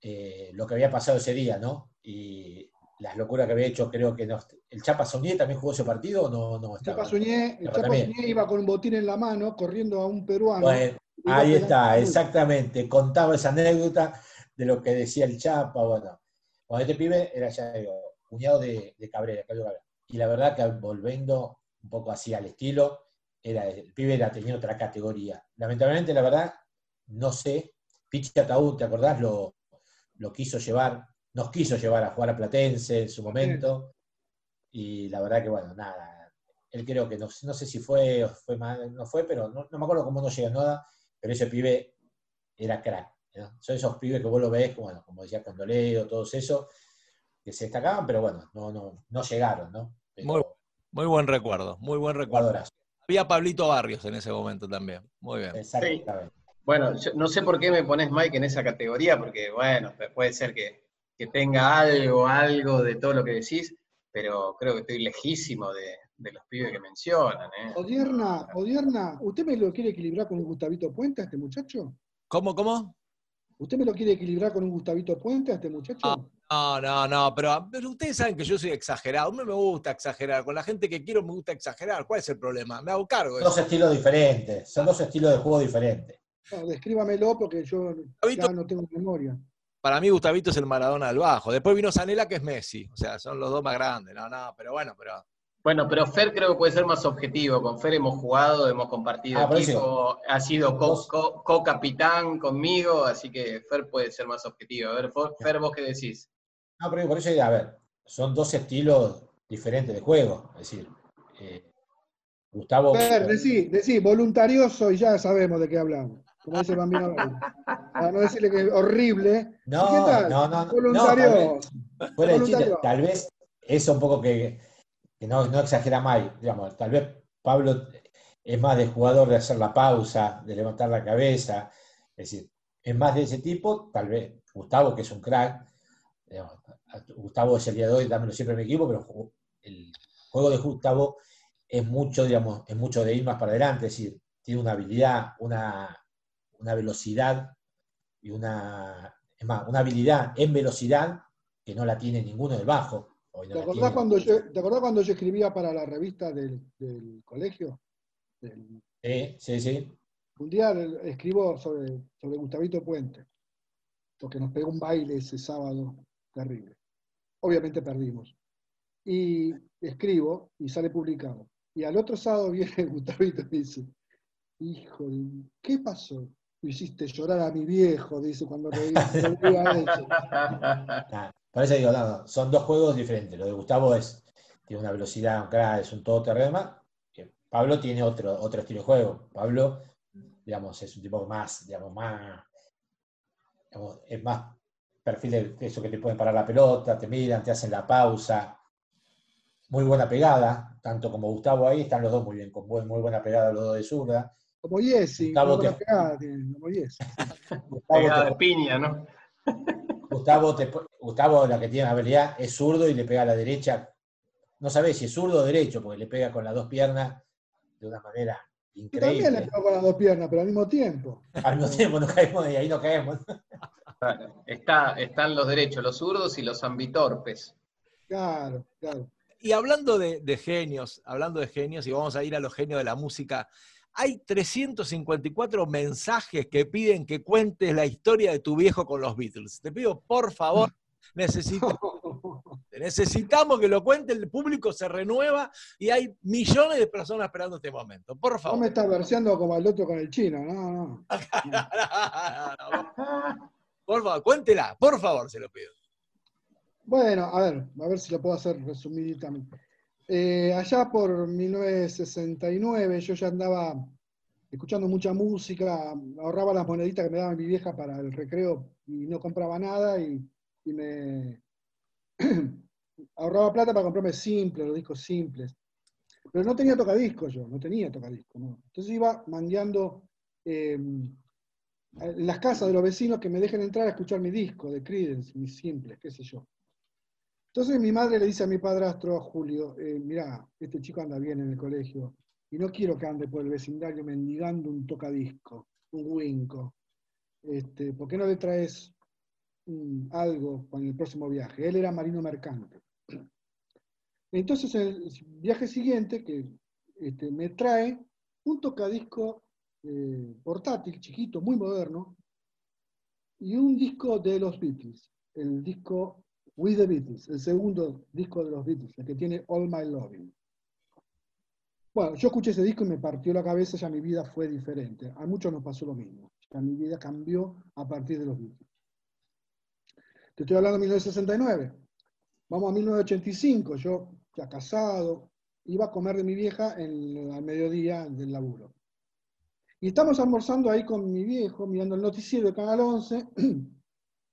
eh, lo que había pasado ese día, ¿no? Y las locuras que había hecho, creo que no. ¿El Chapa Sonier también jugó ese partido o no, no Chapa estaba? El Chapa. Zunier iba con un botín en la mano, corriendo a un peruano. Bueno, ahí está, exactamente. Contaba esa anécdota de lo que decía el Chapa. Bueno, bueno este pibe era ya digo, cuñado de, de Cabrera, Cabrera. Y la verdad que volviendo un poco así al estilo, era, el pibe era, tenía otra categoría. Lamentablemente, la verdad, no sé. Pichi Ataúd, ¿te acordás? Lo, lo quiso llevar, nos quiso llevar a jugar a Platense en su momento. Y la verdad que, bueno, nada. Él creo que no, no sé si fue o fue mal, no fue, pero no, no me acuerdo cómo no llegó nada, pero ese pibe era crack. ¿no? Son esos pibes que vos lo ves, bueno, como decía Condoleo, todos esos, que se destacaban, pero bueno, no, no, no llegaron, ¿no? Pero Muy- Muy buen recuerdo, muy buen recuerdo. Había Pablito Barrios en ese momento también. Muy bien. exactamente. Bueno, yo no sé por qué me pones Mike en esa categoría, porque bueno, puede ser que, que tenga algo, algo de todo lo que decís, pero creo que estoy lejísimo de, de los pibes que mencionan. ¿eh? Odierna, Odierna, ¿usted me lo quiere equilibrar con un Gustavito Puente a este muchacho? ¿Cómo, cómo? ¿Usted me lo quiere equilibrar con un Gustavito Puente a este muchacho? Ah. No, no, no, pero, pero ustedes saben que yo soy exagerado. A mí me gusta exagerar. Con la gente que quiero me gusta exagerar. ¿Cuál es el problema? Me hago cargo de Dos eso. estilos diferentes, son dos estilos de juego diferentes. No, descríbamelo porque yo Gustavito- ya no tengo memoria. Para mí Gustavito es el Maradona del bajo. Después vino Sanela, que es Messi. O sea, son los dos más grandes. No, no, pero bueno, pero... Bueno, pero Fer creo que puede ser más objetivo. Con Fer hemos jugado, hemos compartido Ah, equipo, ha sido co- Vos- co- co-capitán conmigo, así que Fer puede ser más objetivo. A ver, Fer, ¿vos qué decís? No, pero por eso, a ver, son dos estilos diferentes de juego. Es decir, eh, Gustavo. Fer, decí, decí, voluntarioso y ya sabemos de qué hablamos. Como dice bambino. Para no decirle que es horrible. No, ¿Y qué tal? no, no, no, Voluntarioso. Fuera de Voluntario. tal vez eso un poco que, que no, no exagera mal, digamos, tal vez Pablo es más de jugador de hacer la pausa, de levantar la cabeza, es decir, es más de ese tipo, tal vez Gustavo, que es un crack, digamos, Gustavo es el día de hoy, dámelo siempre en mi equipo, pero el juego de Gustavo es mucho, digamos, es mucho de ir más para adelante, es decir, tiene una habilidad, una, una velocidad y una, es más, una habilidad en velocidad que no la tiene ninguno del bajo. Hoy no ¿Te acordás, tiene. cuando yo, ¿Te acordás cuando yo escribía para la revista del, del colegio? Del- Sí, sí, sí. un día escribo sobre, sobre Gustavito Puente, porque nos pegó un baile ese sábado terrible. Obviamente perdimos. Y escribo y sale publicado. Y al otro sábado [LAUGHS] viene Gustavito y dice, hijo, ¿qué pasó? Hiciste llorar a mi viejo, dice cuando eso. [LAUGHS] Nah, por eso digo, no, no, son dos juegos diferentes. Lo de Gustavo es, tiene una velocidad, un crack, es un todoterreno. Pablo tiene otro, otro estilo de juego. Pablo, digamos, es un tipo más, digamos, más, es más perfil de eso que te pueden parar la pelota, te miran, te hacen la pausa. Muy buena pegada, tanto como Gustavo ahí, están los dos muy bien, con buen- muy buena pegada los dos de zurda. Como Jessy, Gustavo como la te- como Jessy. Gustavo te- de piña, ¿no? Gustavo, te- Gustavo, la que tiene habilidad, es zurdo y le pega a la derecha. No sabés si es zurdo o derecho, porque le pega con las dos piernas de una manera Yo también le increíble. pego con las dos piernas, pero al mismo tiempo. Al mismo tiempo no caemos y ahí no caemos. Está, están los derechos, los zurdos y los ambitorpes. Claro, claro. Y hablando de, de genios, hablando de genios, y vamos a ir a los genios de la música, hay 354 mensajes que piden que cuentes la historia de tu viejo con los Beatles. Te pido, por favor, [LAUGHS] necesito, necesitamos que lo cuente, el público se renueva y hay millones de personas esperando este momento. Por No favor. me estás verseando como el otro con el chino, no, no. [LAUGHS] Por favor, cuéntela, por favor, se lo pido. Bueno, a ver, a ver si lo puedo hacer resumidamente. Eh, allá por 1969 yo ya andaba escuchando mucha música, ahorraba las moneditas que me daba mi vieja para el recreo y no compraba nada y, me [CLEARS THROAT] ahorraba plata para comprarme simples, los discos simples. Pero no tenía tocadiscos yo, no tenía tocadiscos. Entonces iba mangueando eh, en las casas de los vecinos que me dejen entrar a escuchar mi disco de Creedence, mis simples, qué sé yo. Entonces mi madre le dice a mi padrastro, Julio, eh, mirá, este chico anda bien en el colegio y no quiero que ande por el vecindario mendigando un tocadisco, un winco. Este, ¿Por qué no le traes algo para el próximo viaje? Él era marino mercante. [CLEARS THROAT] Entonces el viaje siguiente que este, me trae un tocadisco eh, portátil, chiquito, muy moderno, y un disco de los Beatles, el disco With the Beatles, el segundo disco de los Beatles, el que tiene All My Loving. Bueno, yo escuché ese disco y me partió la cabeza, ya mi vida fue diferente. A muchos nos pasó lo mismo. Ya mi vida cambió a partir de los Beatles. Te estoy hablando de 1969. Vamos a 1985, yo ya casado, iba a comer de mi vieja en, al mediodía del laburo. Y estamos almorzando ahí con mi viejo, mirando el noticiero de Canal 11, [CLEARS THROAT]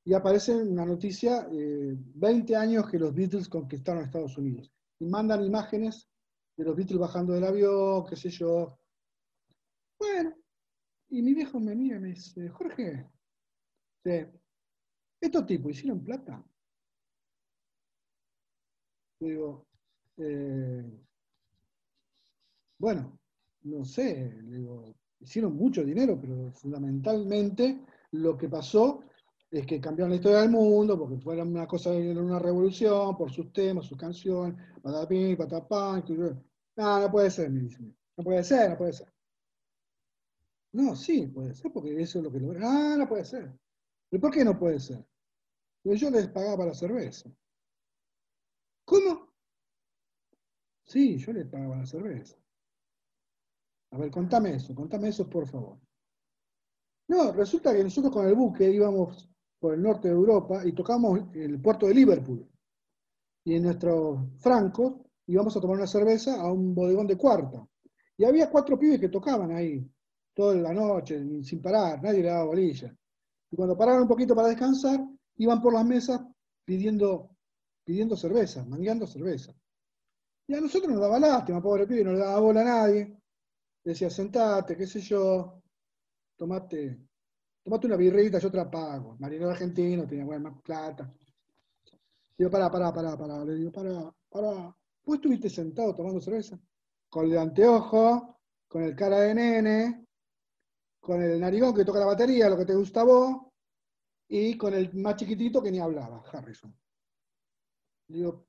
y aparece una noticia, eh, 20 años que los Beatles conquistaron Estados Unidos. Y mandan imágenes de los Beatles bajando del avión, qué sé yo. Bueno, y mi viejo me mira y me dice, Jorge, ¿estos tipos hicieron plata? Digo, eh, bueno, no sé, digo, hicieron mucho dinero, pero fundamentalmente lo que pasó es que cambiaron la historia del mundo, porque fue una cosa, una revolución, por sus temas, sus canciones, patapín, patapán, no, no puede ser, me dicen. No puede ser, no puede ser. No, sí, puede ser, porque eso es lo que lograron. Ah, no puede ser. ¿Pero por qué no puede ser? Porque yo les pagaba la cerveza. ¿Cómo? Sí, yo le pagaba la cerveza. A ver, contame eso, contame eso, por favor. No, resulta que nosotros con el buque íbamos por el norte de Europa y tocamos el puerto de Liverpool. Y en nuestros francos íbamos a tomar una cerveza a un bodegón de cuarta. Y había cuatro pibes que tocaban ahí, toda la noche, sin parar, nadie le daba bolilla. Y cuando paraban un poquito para descansar, iban por las mesas pidiendo, pidiendo cerveza, mangueando cerveza. Y a nosotros nos daba lástima, pobre pibe, no le daba bola a nadie. Decía, sentate, qué sé yo, tomate, tomate una birrita, yo te la pago. Marinero argentino, tenía buena más plata. Digo, pará, pará, pará, pará. Le digo, pará, pará. ¿Vos estuviste sentado tomando cerveza? Con el anteojo, con el cara de nene, con el narigón que toca la batería, lo que te gusta a vos, y con el más chiquitito que ni hablaba, Harrison. Digo,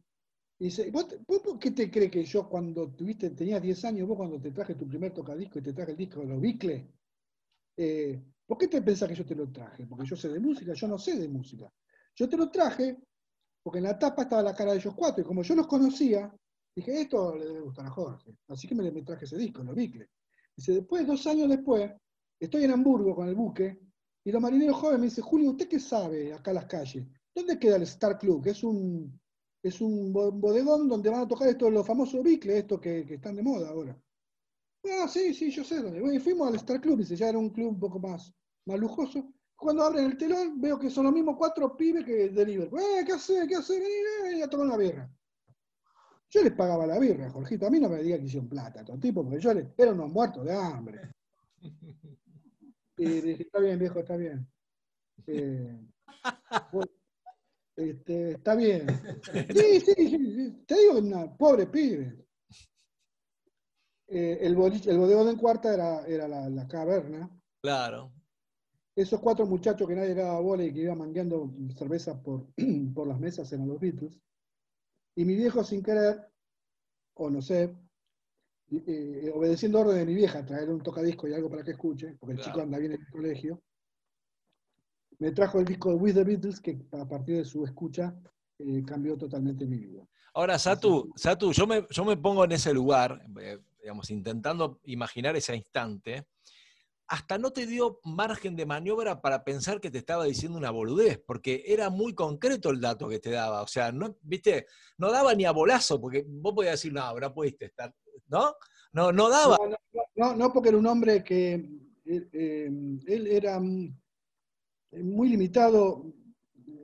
dice, ¿vos, te- vos por qué te crees que yo cuando tuviste, tenías 10 años, vos cuando te traje tu primer tocadisco y te traje el disco de los Bicles, eh, ¿por qué te pensás que yo te lo traje? Porque yo sé de música, yo no sé de música. Yo te lo traje porque en la tapa estaba la cara de ellos cuatro, y como yo los conocía, dije, esto le debe gustar a Jorge. Así que me, traje ese disco, los Bicles. Dice, después, dos años después, estoy en Hamburgo con el buque, y los marineros jóvenes me dicen, Julio, ¿usted qué sabe acá en las calles? ¿Dónde queda el Star Club? Que es un, es un bo- bodegón donde van a tocar estos los famosos Bicles, estos que, que están de moda ahora. Ah, sí, sí, yo sé dónde. Bueno, y fuimos al Star Club, dice, ya era un club un poco más, más lujoso. Cuando abren el telón, veo que son los mismos cuatro pibes que de Liverpool. Eh, ¿qué hace? ¿Qué hace? Vení, a tomar una birra. Yo les pagaba la birra, Jorgito. A mí no me diga que hicieron plata, todo tipo, porque yo les, eran unos muertos de hambre. [LAUGHS] Y dije, está bien, viejo, está bien. [LAUGHS] Eh, este, está bien. Sí, sí, sí, sí. Te digo que una pobre pibe. Eh, el, boliche, el bodegón en cuarta era, era la, la caverna. Claro. Esos cuatro muchachos que nadie le daba bola y que iban mangueando cerveza por, [CLEARS THROAT] por las mesas eran los Beatles. Y mi viejo sin querer, o no sé, eh, obedeciendo orden de mi vieja, traer un tocadisco y algo para que escuche, porque el Claro. chico anda bien en el colegio, me trajo el disco de With the Beatles, que a partir de su escucha eh, cambió totalmente mi vida. Ahora, Satu, Satu yo, me, yo me pongo en ese lugar, digamos, intentando imaginar ese instante. Hasta no te dio margen de maniobra para pensar que te estaba diciendo una boludez, porque era muy concreto el dato que te daba. O sea, no, viste, no daba ni a bolazo, porque vos podías decir, no, no pudiste estar, ¿no? No, no daba. No, no, porque era un hombre que eh, eh, él era mm, muy limitado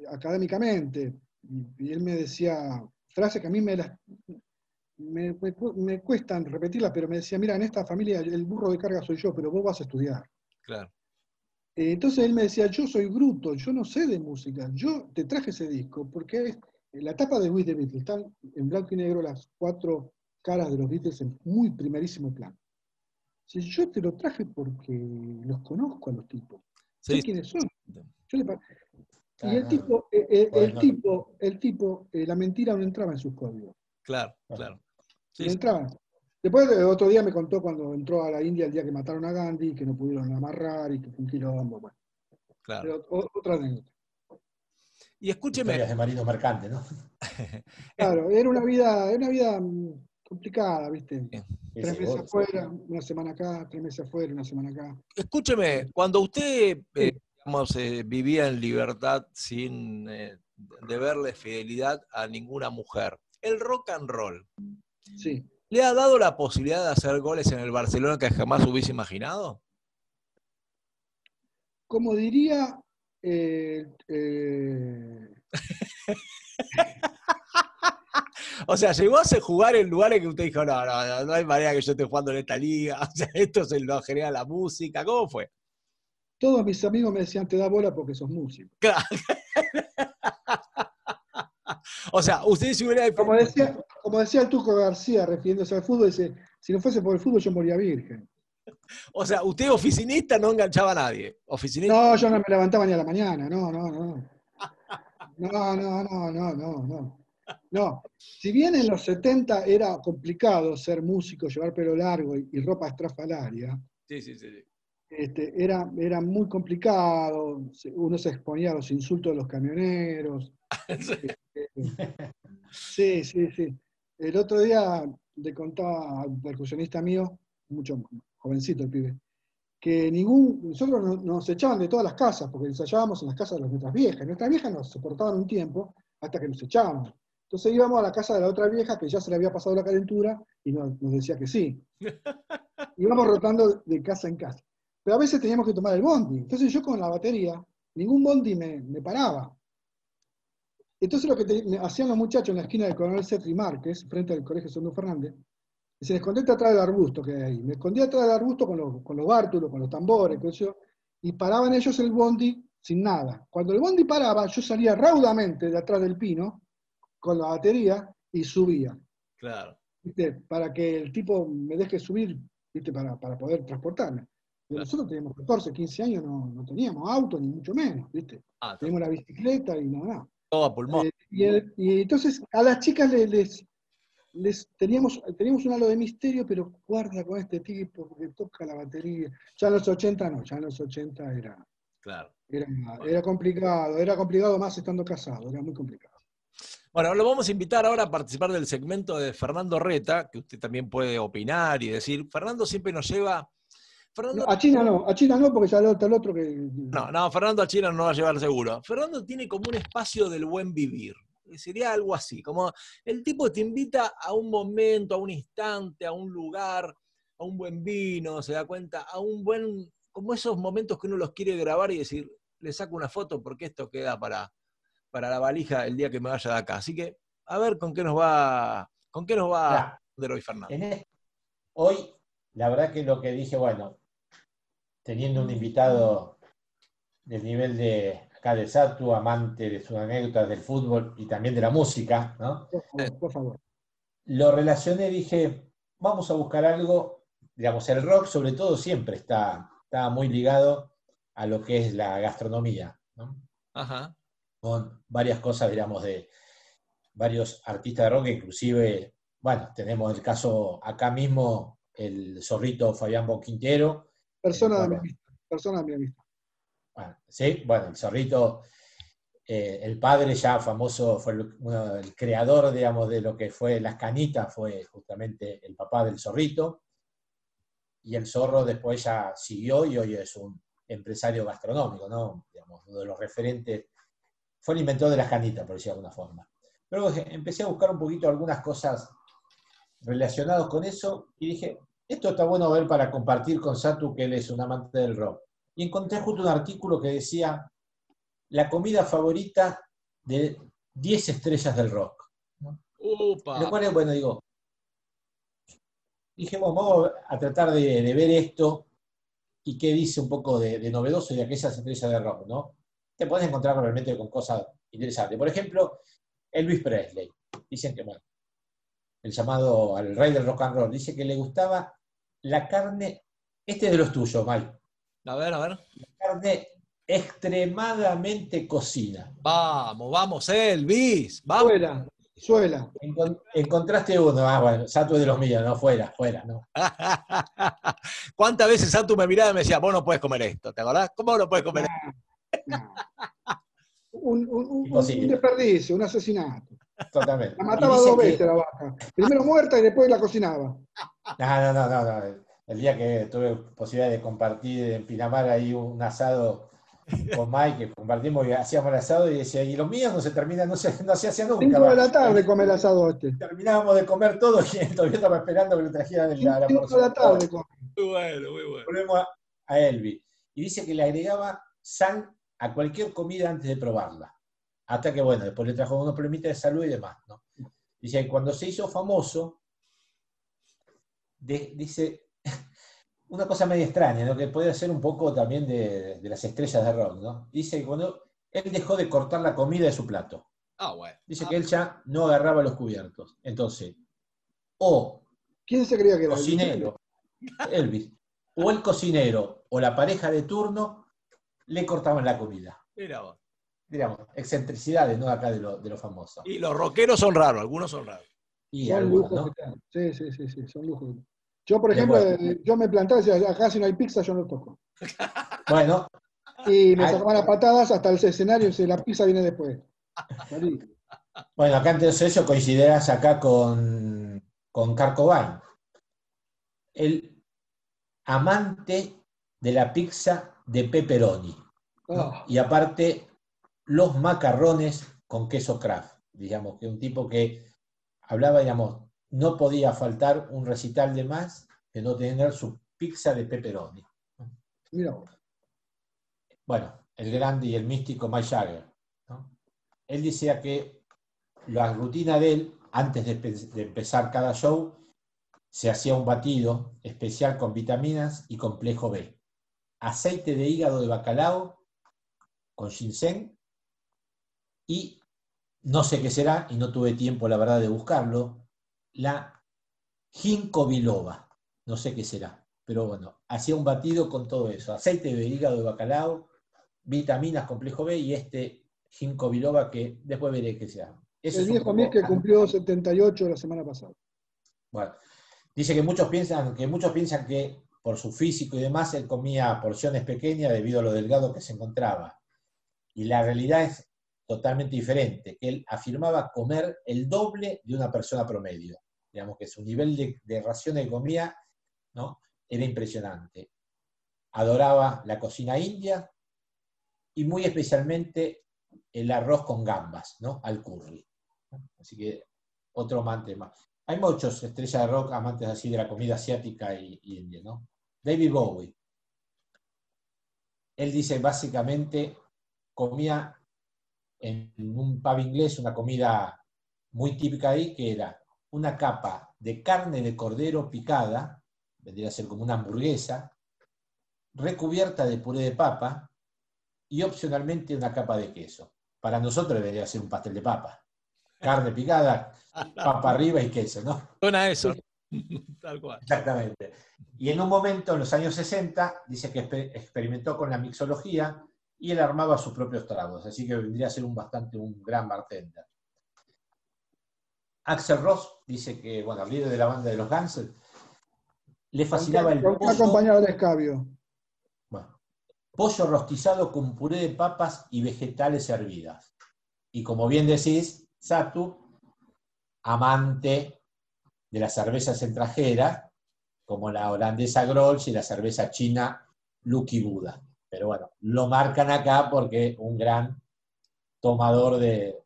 académicamente. Y él me decía frases que a mí me, las, me, me cu- me cuestan repetirlas, pero me decía, mira, en esta familia el burro de carga soy yo, pero vos vas a estudiar. Claro. Eh, Entonces él me decía, yo soy bruto, yo no sé de música, yo te traje ese disco, porque es, la tapa de With the Beatles, están en blanco y negro las cuatro caras de los Beatles en muy primerísimo plano. Si yo te lo traje porque los conozco a los tipos, sé Sí, quiénes son. Yo le pa- y el tipo, eh, eh, Podés el tipo, el tipo, eh, la mentira no entraba en sus códigos. claro, claro. Sí, no sí. entraba. Después eh, otro día me contó cuando entró a la India el día que mataron a Gandhi, que no pudieron amarrar y que fue un quilombo. Bueno, claro. pero o- otra anécdota. Y escúcheme, Historias de marino mercante, ¿no? [LAUGHS] Claro, era una vida, era una vida mm, complicada, ¿viste? Tres Ese meses afuera, una semana acá, tres meses afuera, una semana acá. escúcheme, cuando usted, eh, digamos, eh, vivía en libertad sin eh, deberle fidelidad a ninguna mujer, el rock and roll, Sí. ¿le ha dado la posibilidad de hacer goles en el Barcelona que jamás hubiese imaginado? Como diría eh, eh, [LAUGHS] O sea, llegó a hacer jugar en lugares que usted dijo, no, no, no, no hay manera que yo esté jugando en esta liga, [LAUGHS] o sea, esto se lo genera la música, ¿cómo fue? todos mis amigos me decían, te da bola porque sos músico. Claro. [LAUGHS] o sea, usted si hubiera... Como decía, como decía el Tuco García, refiriéndose al fútbol, dice, si no fuese por el fútbol yo moría virgen. O sea, usted oficinista no enganchaba a nadie. Oficinista. No, yo no me levantaba ni a la mañana, no, no, no. No, no, no, no, no, no. No, si bien en los 70 era complicado ser músico, llevar pelo largo y, y ropa estrafalaria, Sí, sí, sí. sí. este, era, era muy complicado, uno se exponía a los insultos de los camioneros. [LAUGHS] Este, sí, sí, sí. El otro día le contaba al percusionista mío, mucho jovencito el pibe, que ningún, nosotros nos, echaban de todas las casas, porque ensayábamos en las casas de nuestras viejas. Nuestras viejas nos soportaban un tiempo hasta que nos echaban. Entonces íbamos a la casa de la otra vieja que ya se le había pasado la calentura y nos, nos decía que sí. [LAUGHS] Íbamos rotando de casa en casa. Pero a veces teníamos que tomar el bondi. Entonces yo con la batería, ningún bondi me, me paraba. Entonces lo que te- hacían los muchachos en la esquina del Coronel Cetri Márquez, frente al Colegio Segundo Fernández, se escondía atrás del arbusto que hay ahí. Me escondía atrás del arbusto con los, con los bártulos, con los tambores, y paraban ellos el bondi sin nada. Cuando el bondi paraba, yo salía raudamente de atrás del pino con la batería y subía. Claro. ¿viste? Para que el tipo me deje subir, ¿viste? Para, para poder transportarme. Pero nosotros teníamos 14, 15 años, no, no teníamos auto, ni mucho menos, ¿viste? Ah, Teníamos la bicicleta y nada más. Todo a pulmón. Eh, y, el- y entonces a las chicas les, les, les- teníamos, teníamos un halo de misterio, pero guarda con este tipo porque toca la batería. Ya en los 80 no, ya en los 80 era, Claro. era, era complicado, era complicado más estando casado, era muy complicado. Bueno, lo vamos a invitar ahora a participar del segmento de Fernando Reta, que usted también puede opinar y decir. Fernando siempre nos lleva. Fernando, No, a China no, a China no, porque ya está el otro que. no, no, Fernando a China no va a llevar seguro. Fernando tiene como un espacio del buen vivir. Sería algo así, como el tipo te invita a un momento, a un instante, a un lugar, a un buen vino, se da cuenta, a un buen, como esos momentos que uno los quiere grabar y decir, le saco una foto porque esto queda para, para la valija el día que me vaya de acá. Así que, a ver con qué nos va, con qué nos va responder hoy Fernando. hoy, la verdad que lo que dije, bueno, teniendo un invitado del nivel de acá de Satu, amante de sus anécdotas del fútbol y también de la música, ¿no? Por favor, por favor. lo relacioné, dije, vamos a buscar algo, digamos, el rock sobre todo siempre está, está muy ligado a lo que es la gastronomía, ¿no? Ajá. con varias cosas, digamos, de varios artistas de rock, inclusive, bueno, tenemos el caso acá mismo, el zorrito Fabián Boquintero, Persona de mi amistad. Persona de mi amistad. Bueno, sí, bueno, el zorrito, eh, el padre ya famoso, fue el, uno- el creador, digamos, de lo que fue las canitas, fue justamente el papá del zorrito. Y el zorro después ya siguió y hoy es un empresario gastronómico, ¿no? Digamos, uno de los referentes. Fue el inventor de las canitas, por decirlo de alguna forma. Pero empecé a buscar un poquito algunas cosas relacionadas con eso y dije, esto está bueno ver para compartir con Satu, que él es un amante del rock y encontré justo un artículo que decía la comida favorita de 10 estrellas del rock. Upa. Lo cual es, bueno, digo, dije, bueno, vamos a tratar de, de ver esto y qué dice un poco de, de novedoso de aquellas estrellas del rock, ¿no? Te puedes encontrar realmente con cosas interesantes. Por ejemplo, Elvis Presley. Dicen que, bueno, el llamado al rey del rock and roll, dice que le gustaba la carne, este es de los tuyos, Mike, A ver, a ver. carne extremadamente cocida. Vamos, vamos, Elvis. Vamos. Suela, suela. Encon- encontraste uno, ah, bueno, Sato es de los míos, no, fuera, fuera, no. [LAUGHS] ¿Cuántas veces Santu me miraba y me decía, vos no puedes comer esto? ¿Te acordás? ¿Cómo no puedes comer esto? Un, un- un desperdicio, un asesinato. Totalmente. La mataba dos que- veces la vaca. Primero [LAUGHS] muerta y después la cocinaba. No, no, no, no, no. El día que tuve posibilidad de compartir en Pinamar ahí un asado con Mike, que compartimos y hacíamos el asado y decía, y los míos no se terminan, no se, no se hacía nunca. Cinco de la tarde come el asado este. Terminábamos de comer todo y [LAUGHS] todavía estaba esperando que le trajeran el, la, la Cinco de la tarde come. Muy bueno, muy bueno. Volvemos a, a Elvis. Y dice que le agregaba sal a cualquier comida antes de probarla. Hasta que, bueno, después le trajo unos problemitas de salud y demás, ¿no? Dice que cuando se hizo famoso, de- dice [LAUGHS] una cosa medio extraña, ¿no? Que puede ser un poco también de, de las estrellas de rock, ¿no? Dice que cuando él dejó de cortar la comida de su plato. Ah, bueno. Dice que él ya no agarraba los cubiertos. Entonces, o ¿Quién se creía que era? cocinero, [LAUGHS] Elvis, o el cocinero o la pareja de turno le cortaban la comida. Mira vos. Digamos, excentricidades, ¿no? Acá de lo, de lo famoso. Y los rockeros son raros, algunos son raros. Y Son algunos, lujos ¿no? Sí, sí, sí, sí, son lujos. Yo, por ejemplo, bueno. eh, yo me plantaba y decía, acá si no hay pizza yo no toco. [LAUGHS] Bueno, Y me sacaban las patadas hasta el escenario y dice, la pizza viene después. Salí. bueno, acá entonces eso coincidirás acá con con Carcobain. El amante de la pizza de pepperoni. Ah, Y aparte, los macarrones con queso Kraft. Digamos que un tipo que hablaba, digamos, no podía faltar un recital de más que no tener su pizza de pepperoni. mira. Bueno, el grande y el místico Mike Jagger. ¿no? Él decía que la rutina de él, antes de, de empezar cada show, se hacía un batido especial con vitaminas y complejo B. Aceite de hígado de bacalao con ginseng y no sé qué será, y no tuve tiempo, la verdad, de buscarlo, la ginkgo biloba. No sé qué será, pero bueno, hacía un batido con todo eso. Aceite de hígado de bacalao, vitaminas, complejo B y este ginkgo biloba que después veré qué. Eso El viejo Mir que cumplió 78 la semana pasada. Bueno, dice que muchos piensan que muchos piensan que por su físico y demás él comía porciones pequeñas debido a lo delgado que se encontraba. Y la realidad es totalmente diferente, que él afirmaba comer el doble de una persona promedio. Digamos que su nivel de, de raciones que comía ¿no? era impresionante. Adoraba la cocina india y muy especialmente el arroz con gambas, ¿no? Al curry. Así que otro amante más. Hay muchos estrellas de rock amantes así de la comida asiática y, y india, ¿no? David Bowie. Él dice básicamente comía en un pub inglés una comida muy típica ahí que era una capa de carne de cordero picada, vendría a ser como una hamburguesa, recubierta de puré de papa y opcionalmente una capa de queso. Para nosotros debería ser un pastel de papa. Carne picada, papa arriba y queso, ¿no? Suena eso. [LAUGHS] Tal cual. Exactamente. Y en un momento, en los años 60, dice que exper- experimentó con la mixología y él armaba sus propios tragos, así que vendría a ser un bastante un gran bartender. Axel Ross dice que, bueno, el líder de la banda de los Guns, le fascinaba el pollo, acompañado de escabio. bueno, pollo rostizado con puré de papas y vegetales hervidas. Y como bien decís, Satu, amante de las cervezas extranjeras, como la holandesa Grolsch y la cerveza china Lucky Buda. Pero bueno, lo marcan acá porque un gran tomador de,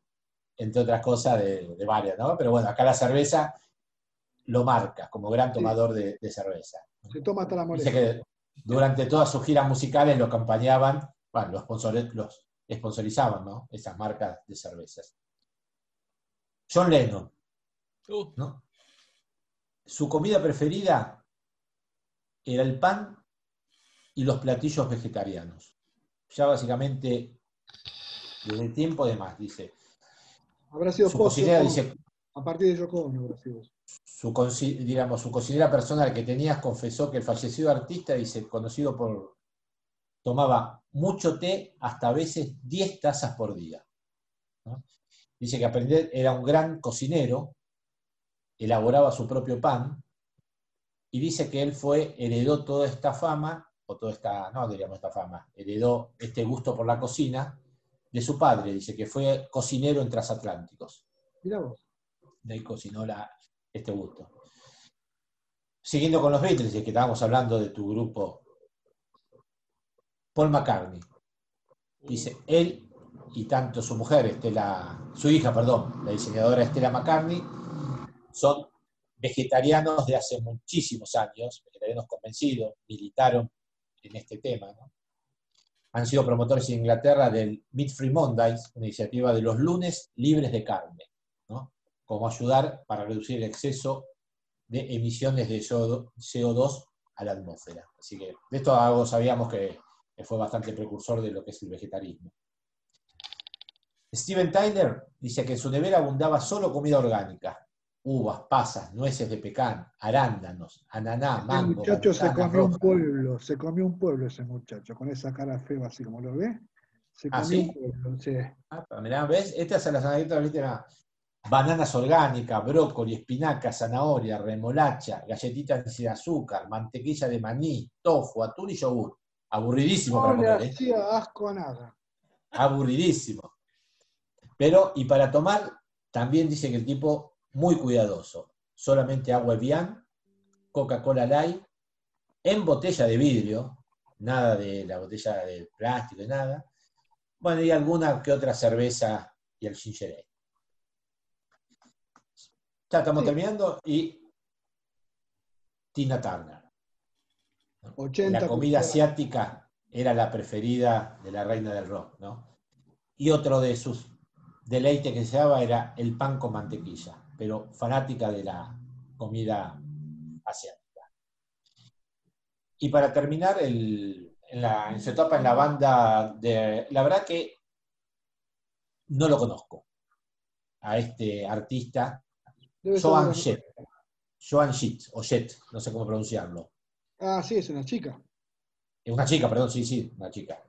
entre otras cosas, de, de varias, ¿no? Pero bueno, acá la cerveza lo marca como gran tomador de, de cerveza. Se toma hasta la Dice que durante todas sus giras musicales lo acompañaban, bueno, los, sponsor- los sponsorizaban, ¿no? Esas marcas de cervezas. John Lennon, Uh, ¿no? Su comida preferida era el pan y los platillos vegetarianos. Ya básicamente, desde tiempo de más, dice. Habrá sido Su cocinera dice, A partir de Yoko Ono habrá sido su, digamos, su cocinera personal que tenías confesó que el fallecido artista, dice, conocido por, tomaba mucho té, hasta a veces 10 tazas por día. ¿no? Dice que aprender era un gran cocinero, elaboraba su propio pan, y dice que él fue, heredó toda esta fama, o toda esta, no diríamos esta fama, heredó este gusto por la cocina de su padre, dice que fue cocinero en transatlánticos Mirá vos. de ahí cocinó la, este gusto. Siguiendo con los Beatles, que estábamos hablando de tu grupo, Paul McCartney. Dice, él y tanto su mujer, Estela, su hija, perdón, la diseñadora Estela McCartney, son vegetarianos de hace muchísimos años, vegetarianos convencidos, militaron en este tema. Han sido promotores en Inglaterra del Meat Free Mondays, una iniciativa de los lunes libres de carne. ¿no? como ayudar para reducir el exceso de emisiones de CO2 a la atmósfera. Así que de esto sabíamos que fue bastante precursor de lo que es el vegetarismo. Steven Tyler dice que en su nevera abundaba solo comida orgánica, uvas, pasas, nueces de pecan, arándanos, ananá, El mango, muchacho se comió un pueblo, se comió un pueblo ese muchacho, con esa cara fea así como lo ve. Se ¿Ah, comió sí? un pueblo, sí. Ah, mirá, ¿ves? Estas son las anécdotas, ¿viste? Bananas orgánicas, brócoli, espinaca, zanahoria, remolacha, galletitas sin azúcar, mantequilla de maní, tofu, atún y yogur. Aburridísimo para No le comer, ¿eh? hacía asco a nada. Aburridísimo. Pero, y para tomar, también dice que el tipo muy cuidadoso. solamente agua Evian, Coca-Cola Light, en botella de vidrio, nada de la botella de plástico y nada. Bueno, y alguna que otra cerveza y el ginger ale. Ya estamos Sí. terminando y Tina Turner. 80 La comida asiática era la preferida de la reina del rock, ¿no? Y otro de sus deleites que se daba era el pan con mantequilla, pero fanática de la comida asiática. Y para terminar, el- en, la- en su etapa en la banda, de, la verdad que no lo conozco, a este artista, Joan Jett, Joan Jett, o Jett, no sé cómo pronunciarlo. Ah, sí, es una chica. Es una chica, perdón, sí, sí, una chica.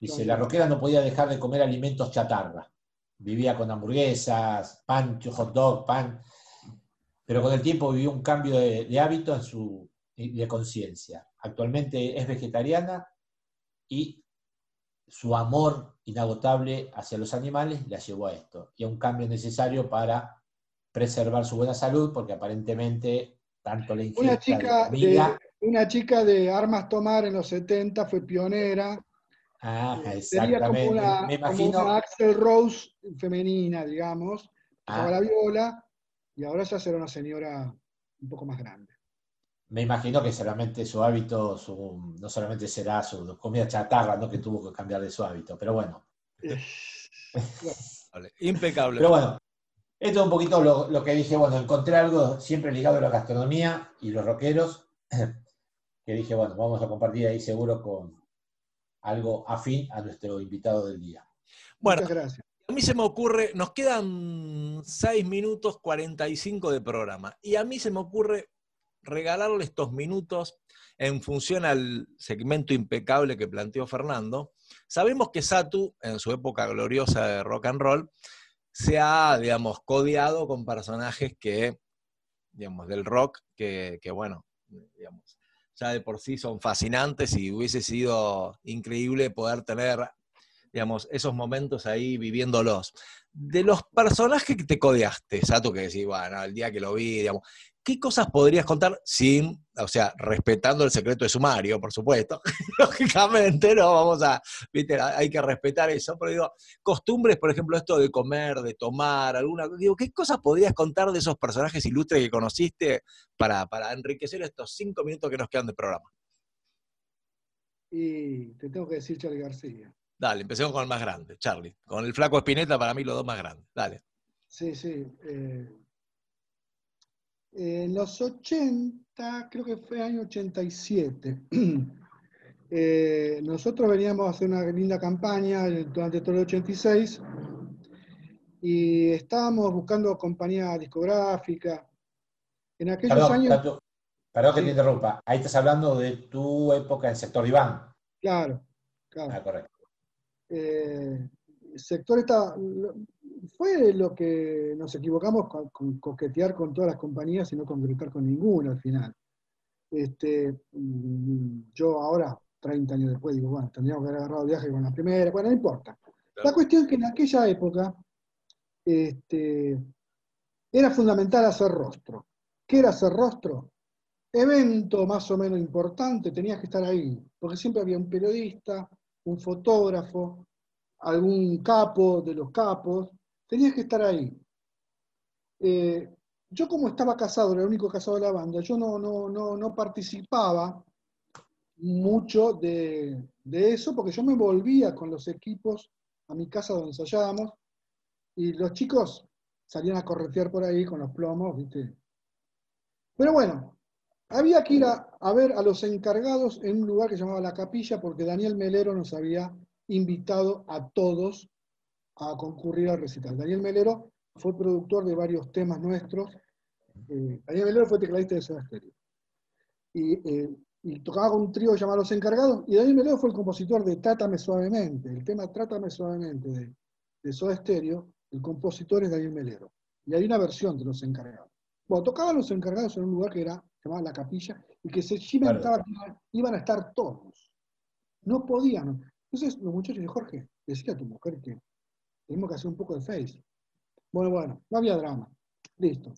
Dice, la rockera no podía dejar de comer alimentos chatarra. Vivía con hamburguesas, pan, hot dog, pan. Pero con el tiempo vivió un cambio de, de hábito en su, de conciencia. Actualmente es vegetariana y su amor inagotable hacia los animales la llevó a esto. Y a un cambio necesario para preservar su buena salud, porque aparentemente tanto la ingesta Una de chica comida... de, una chica de armas tomar en los 70 fue pionera. Ah, Eh, Sería como exactamente. una, Me como imagino... una Axel Rose femenina, digamos. Tocaba Ah. la viola y ahora ya será una señora un poco más grande. Me imagino que solamente su hábito, su- no solamente será su comida chatarra, ¿no? que tuvo que cambiar de su hábito, pero bueno. Eh, [LAUGHS] Vale, Impecable. Pero bueno, esto es un poquito lo, lo que dije, bueno, encontré algo siempre ligado a la gastronomía y los rockeros, [CLEARS THROAT] que dije, bueno, vamos a compartir ahí seguro con algo afín a nuestro invitado del día. Bueno, Muchas gracias. a mí se me ocurre, nos quedan 6 minutos 45 de programa, y a mí se me ocurre regalarle estos minutos en función al segmento impecable que planteó Fernando. Sabemos que Satu, en su época gloriosa de rock and roll, se ha, digamos, codeado con personajes que, digamos, del rock, que, que, bueno, digamos, ya de por sí son fascinantes y hubiese sido increíble poder tener, digamos, esos momentos ahí viviéndolos. De los personajes que te codeaste, Sato, que decís, bueno, el día que lo vi, digamos, ¿qué cosas podrías contar sin, o sea, respetando el secreto de sumario, por supuesto? [LAUGHS] Lógicamente, no, vamos a, viste, hay que respetar eso, pero digo, costumbres, por ejemplo, esto de comer, de tomar, alguna, digo, ¿qué cosas podrías contar de esos personajes ilustres que conociste para, para enriquecer estos cinco minutos que nos quedan de programa? Y te tengo que decir Charlie García. Dale, empecemos con el más grande, Charlie. Con el flaco Espineta, para mí los dos más grandes. Dale. Sí, sí. eh, en los 80, creo que fue año 87, [CLEARS THROAT] eh, nosotros veníamos a hacer una linda campaña durante todo el 86 y estábamos buscando compañía discográfica. En aquellos Perdón, años, perdón que Sí. te interrumpa. Ahí estás hablando de tu época en el sector Iván. claro, claro. Ah, correcto. eh, el sector está, fue lo que nos equivocamos con, con coquetear con todas las compañías y no concretar con ninguna al final. Este, mm, yo ahora, 30 años después, digo, bueno, tendríamos que haber agarrado viaje con la primera, bueno, no importa. La cuestión es que en aquella época este, era fundamental hacer rostro. ¿Qué era hacer rostro? Evento más o menos importante, tenías que estar ahí, porque siempre había un periodista, un fotógrafo, algún capo de los capos, tenías que estar ahí. Eh, yo como estaba casado, era el único casado de la banda, yo no, no, no, no participaba mucho de, de eso, porque yo me volvía con los equipos a mi casa donde ensayábamos, y los chicos salían a corretear por ahí con los plomos, ¿viste? Pero bueno, había que ir a, a ver a los encargados en un lugar que se llamaba La Capilla, porque Daniel Melero nos había invitado a todos a concurrir al recital. Daniel Melero fue productor de varios temas nuestros. Eh, Daniel Melero fue tecladista de Soda Stereo. Y, eh, y tocaba con un trío llamado Los Encargados, y Daniel Melero fue el compositor de Trátame Suavemente, el tema Trátame Suavemente de, Soda Stereo, el compositor es Daniel Melero. Y hay una versión de Los Encargados. Bueno, tocaban Los Encargados en un lugar que era llamado La Capilla, y que se cimentaba que iban- a estar todos. No podían. Entonces los muchachos Jorge, decía a tu mujer que tenemos que hacer un poco de face. Bueno, bueno, no había drama. Listo.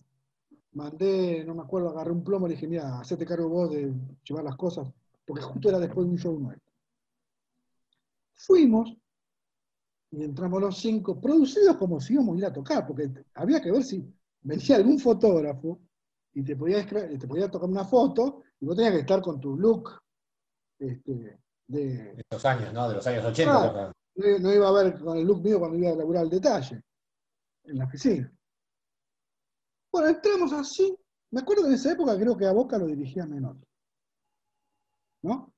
mandé, no me acuerdo, agarré un plomo y le dije, mira, hacete cargo vos de llevar las cosas, porque justo era después de un show nuestro. Fuimos y entramos los cinco, producidos como si íbamos a ir a tocar, porque había que ver si venía algún fotógrafo y te podía, te podía tocar una foto y vos tenías que estar con tu look este, de, De esos años, ¿no? De los años 80. Claro. No, no iba a ver con el look mío cuando iba a laburar al detalle, en la oficina. Bueno, entramos así. Me acuerdo que en esa época creo que a Boca lo dirigía Menor. ¿No?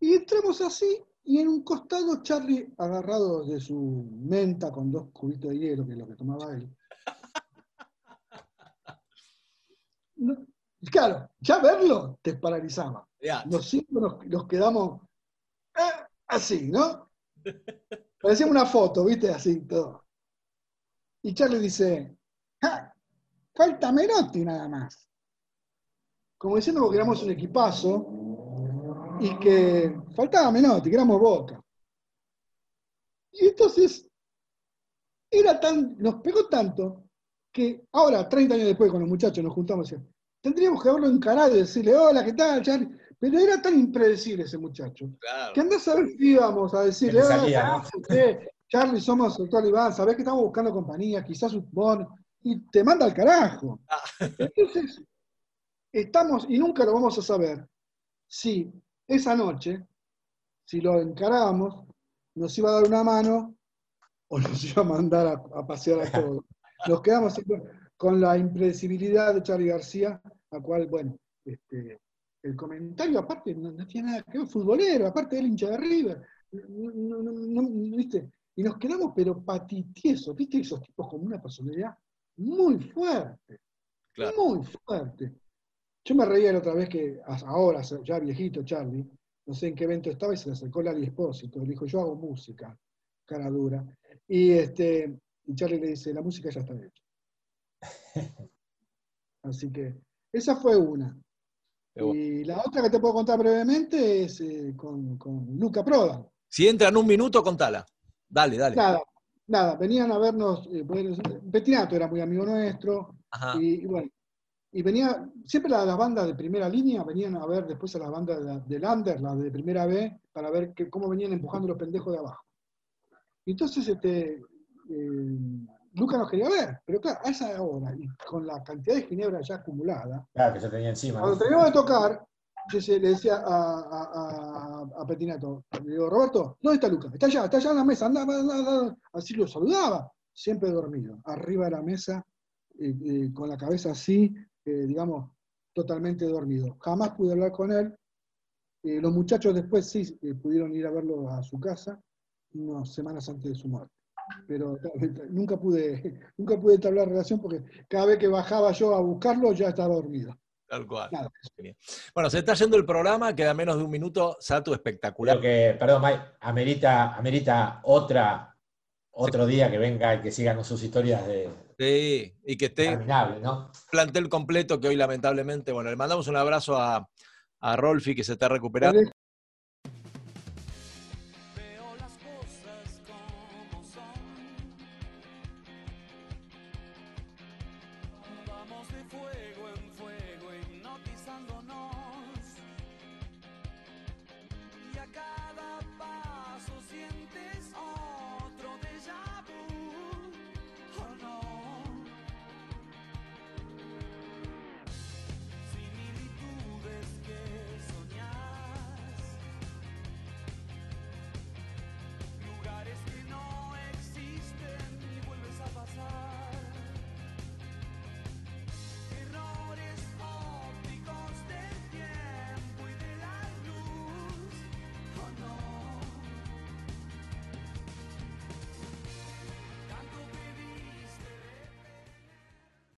Y entramos así, y en un costado Charlie, agarrado de su menta con dos cubitos de hielo, que es lo que tomaba él. No- claro, ya verlo te paralizaba los cinco nos, nos quedamos así, ¿no? Parecía una foto, ¿viste? Así todo. Y Charlie dice, "Ah, falta Menotti nada más. Como diciendo que éramos un equipazo y que faltaba Menotti, que éramos Boca. Y entonces, era tan, nos pegó tanto que ahora, 30 años después, con los muchachos nos juntamos tendríamos que haberlo encarado y decirle, hola, ¿qué tal, Charlie? Pero era tan impredecible ese muchacho, claro. que andás a ver si íbamos a decirle, te "Ah, salía, ah, ¿no? usted, Charlie, somos doctor Iván, sabés que estamos buscando compañía, quizás un bono, y te manda al carajo. [LAUGHS] Ah. Entonces, estamos, y nunca lo vamos a saber, si esa noche, si lo encarábamos, nos iba a dar una mano o nos iba a mandar a, a pasear a todos. [LAUGHS] Nos quedamos con la impredecibilidad de Charlie García, a cual, bueno, este, el comentario aparte no, no tiene nada que ver, futbolero, aparte del hincha de River, no- ¿viste? Y nos quedamos pero patitiesos, ¿viste? Esos tipos con una personalidad muy fuerte, Claro. muy fuerte. Yo me reía la otra vez que, ahora, ya viejito Charlie, no sé en qué evento estaba y se le acercó Lali Espósito, le dijo, yo hago música, cara dura. Y, este, y Charlie le dice, la música ya está hecha. [LAUGHS] Así que esa fue una. Y la otra que te puedo contar brevemente es eh, con, con Luca Prodan. Si entra en un minuto, contala. Dale, dale. Nada, nada, venían a vernos, eh, Petinato era muy amigo nuestro, Ajá. y, y bueno, y venía, siempre la- las bandas de primera línea venían a ver después a las bandas de del under, las de primera B, para ver que- cómo venían empujando los pendejos de abajo. Entonces, este, eh, Luca nos quería ver, pero claro, a esa hora, y con la cantidad de ginebra ya acumulada, Claro, que se tenía encima. cuando terminamos de tocar, yo le decía a, a- a- a Petinato, le digo, Roberto, ¿dónde está Luca? Está allá, está allá en la mesa, anda, anda, anda, anda". Así lo saludaba, siempre dormido, arriba de la mesa, eh, eh, con la cabeza así, eh, digamos, totalmente dormido. Jamás pude hablar con él. Los muchachos después sí pudieron ir a verlo a su casa, unas semanas antes de su muerte. Pero nunca pude, nunca pude entablar relación porque cada vez que bajaba yo a buscarlo ya estaba dormido. Tal cual. Bueno, se está yendo el programa, queda menos de un minuto. Sato espectacular. Creo que, perdón, Mike, amerita, amerita otra, otro día que venga y que sigan sus historias de Sí, y que esté ¿no? plantel completo, que hoy lamentablemente, bueno, le mandamos un abrazo a, a Rolfi, que se está recuperando.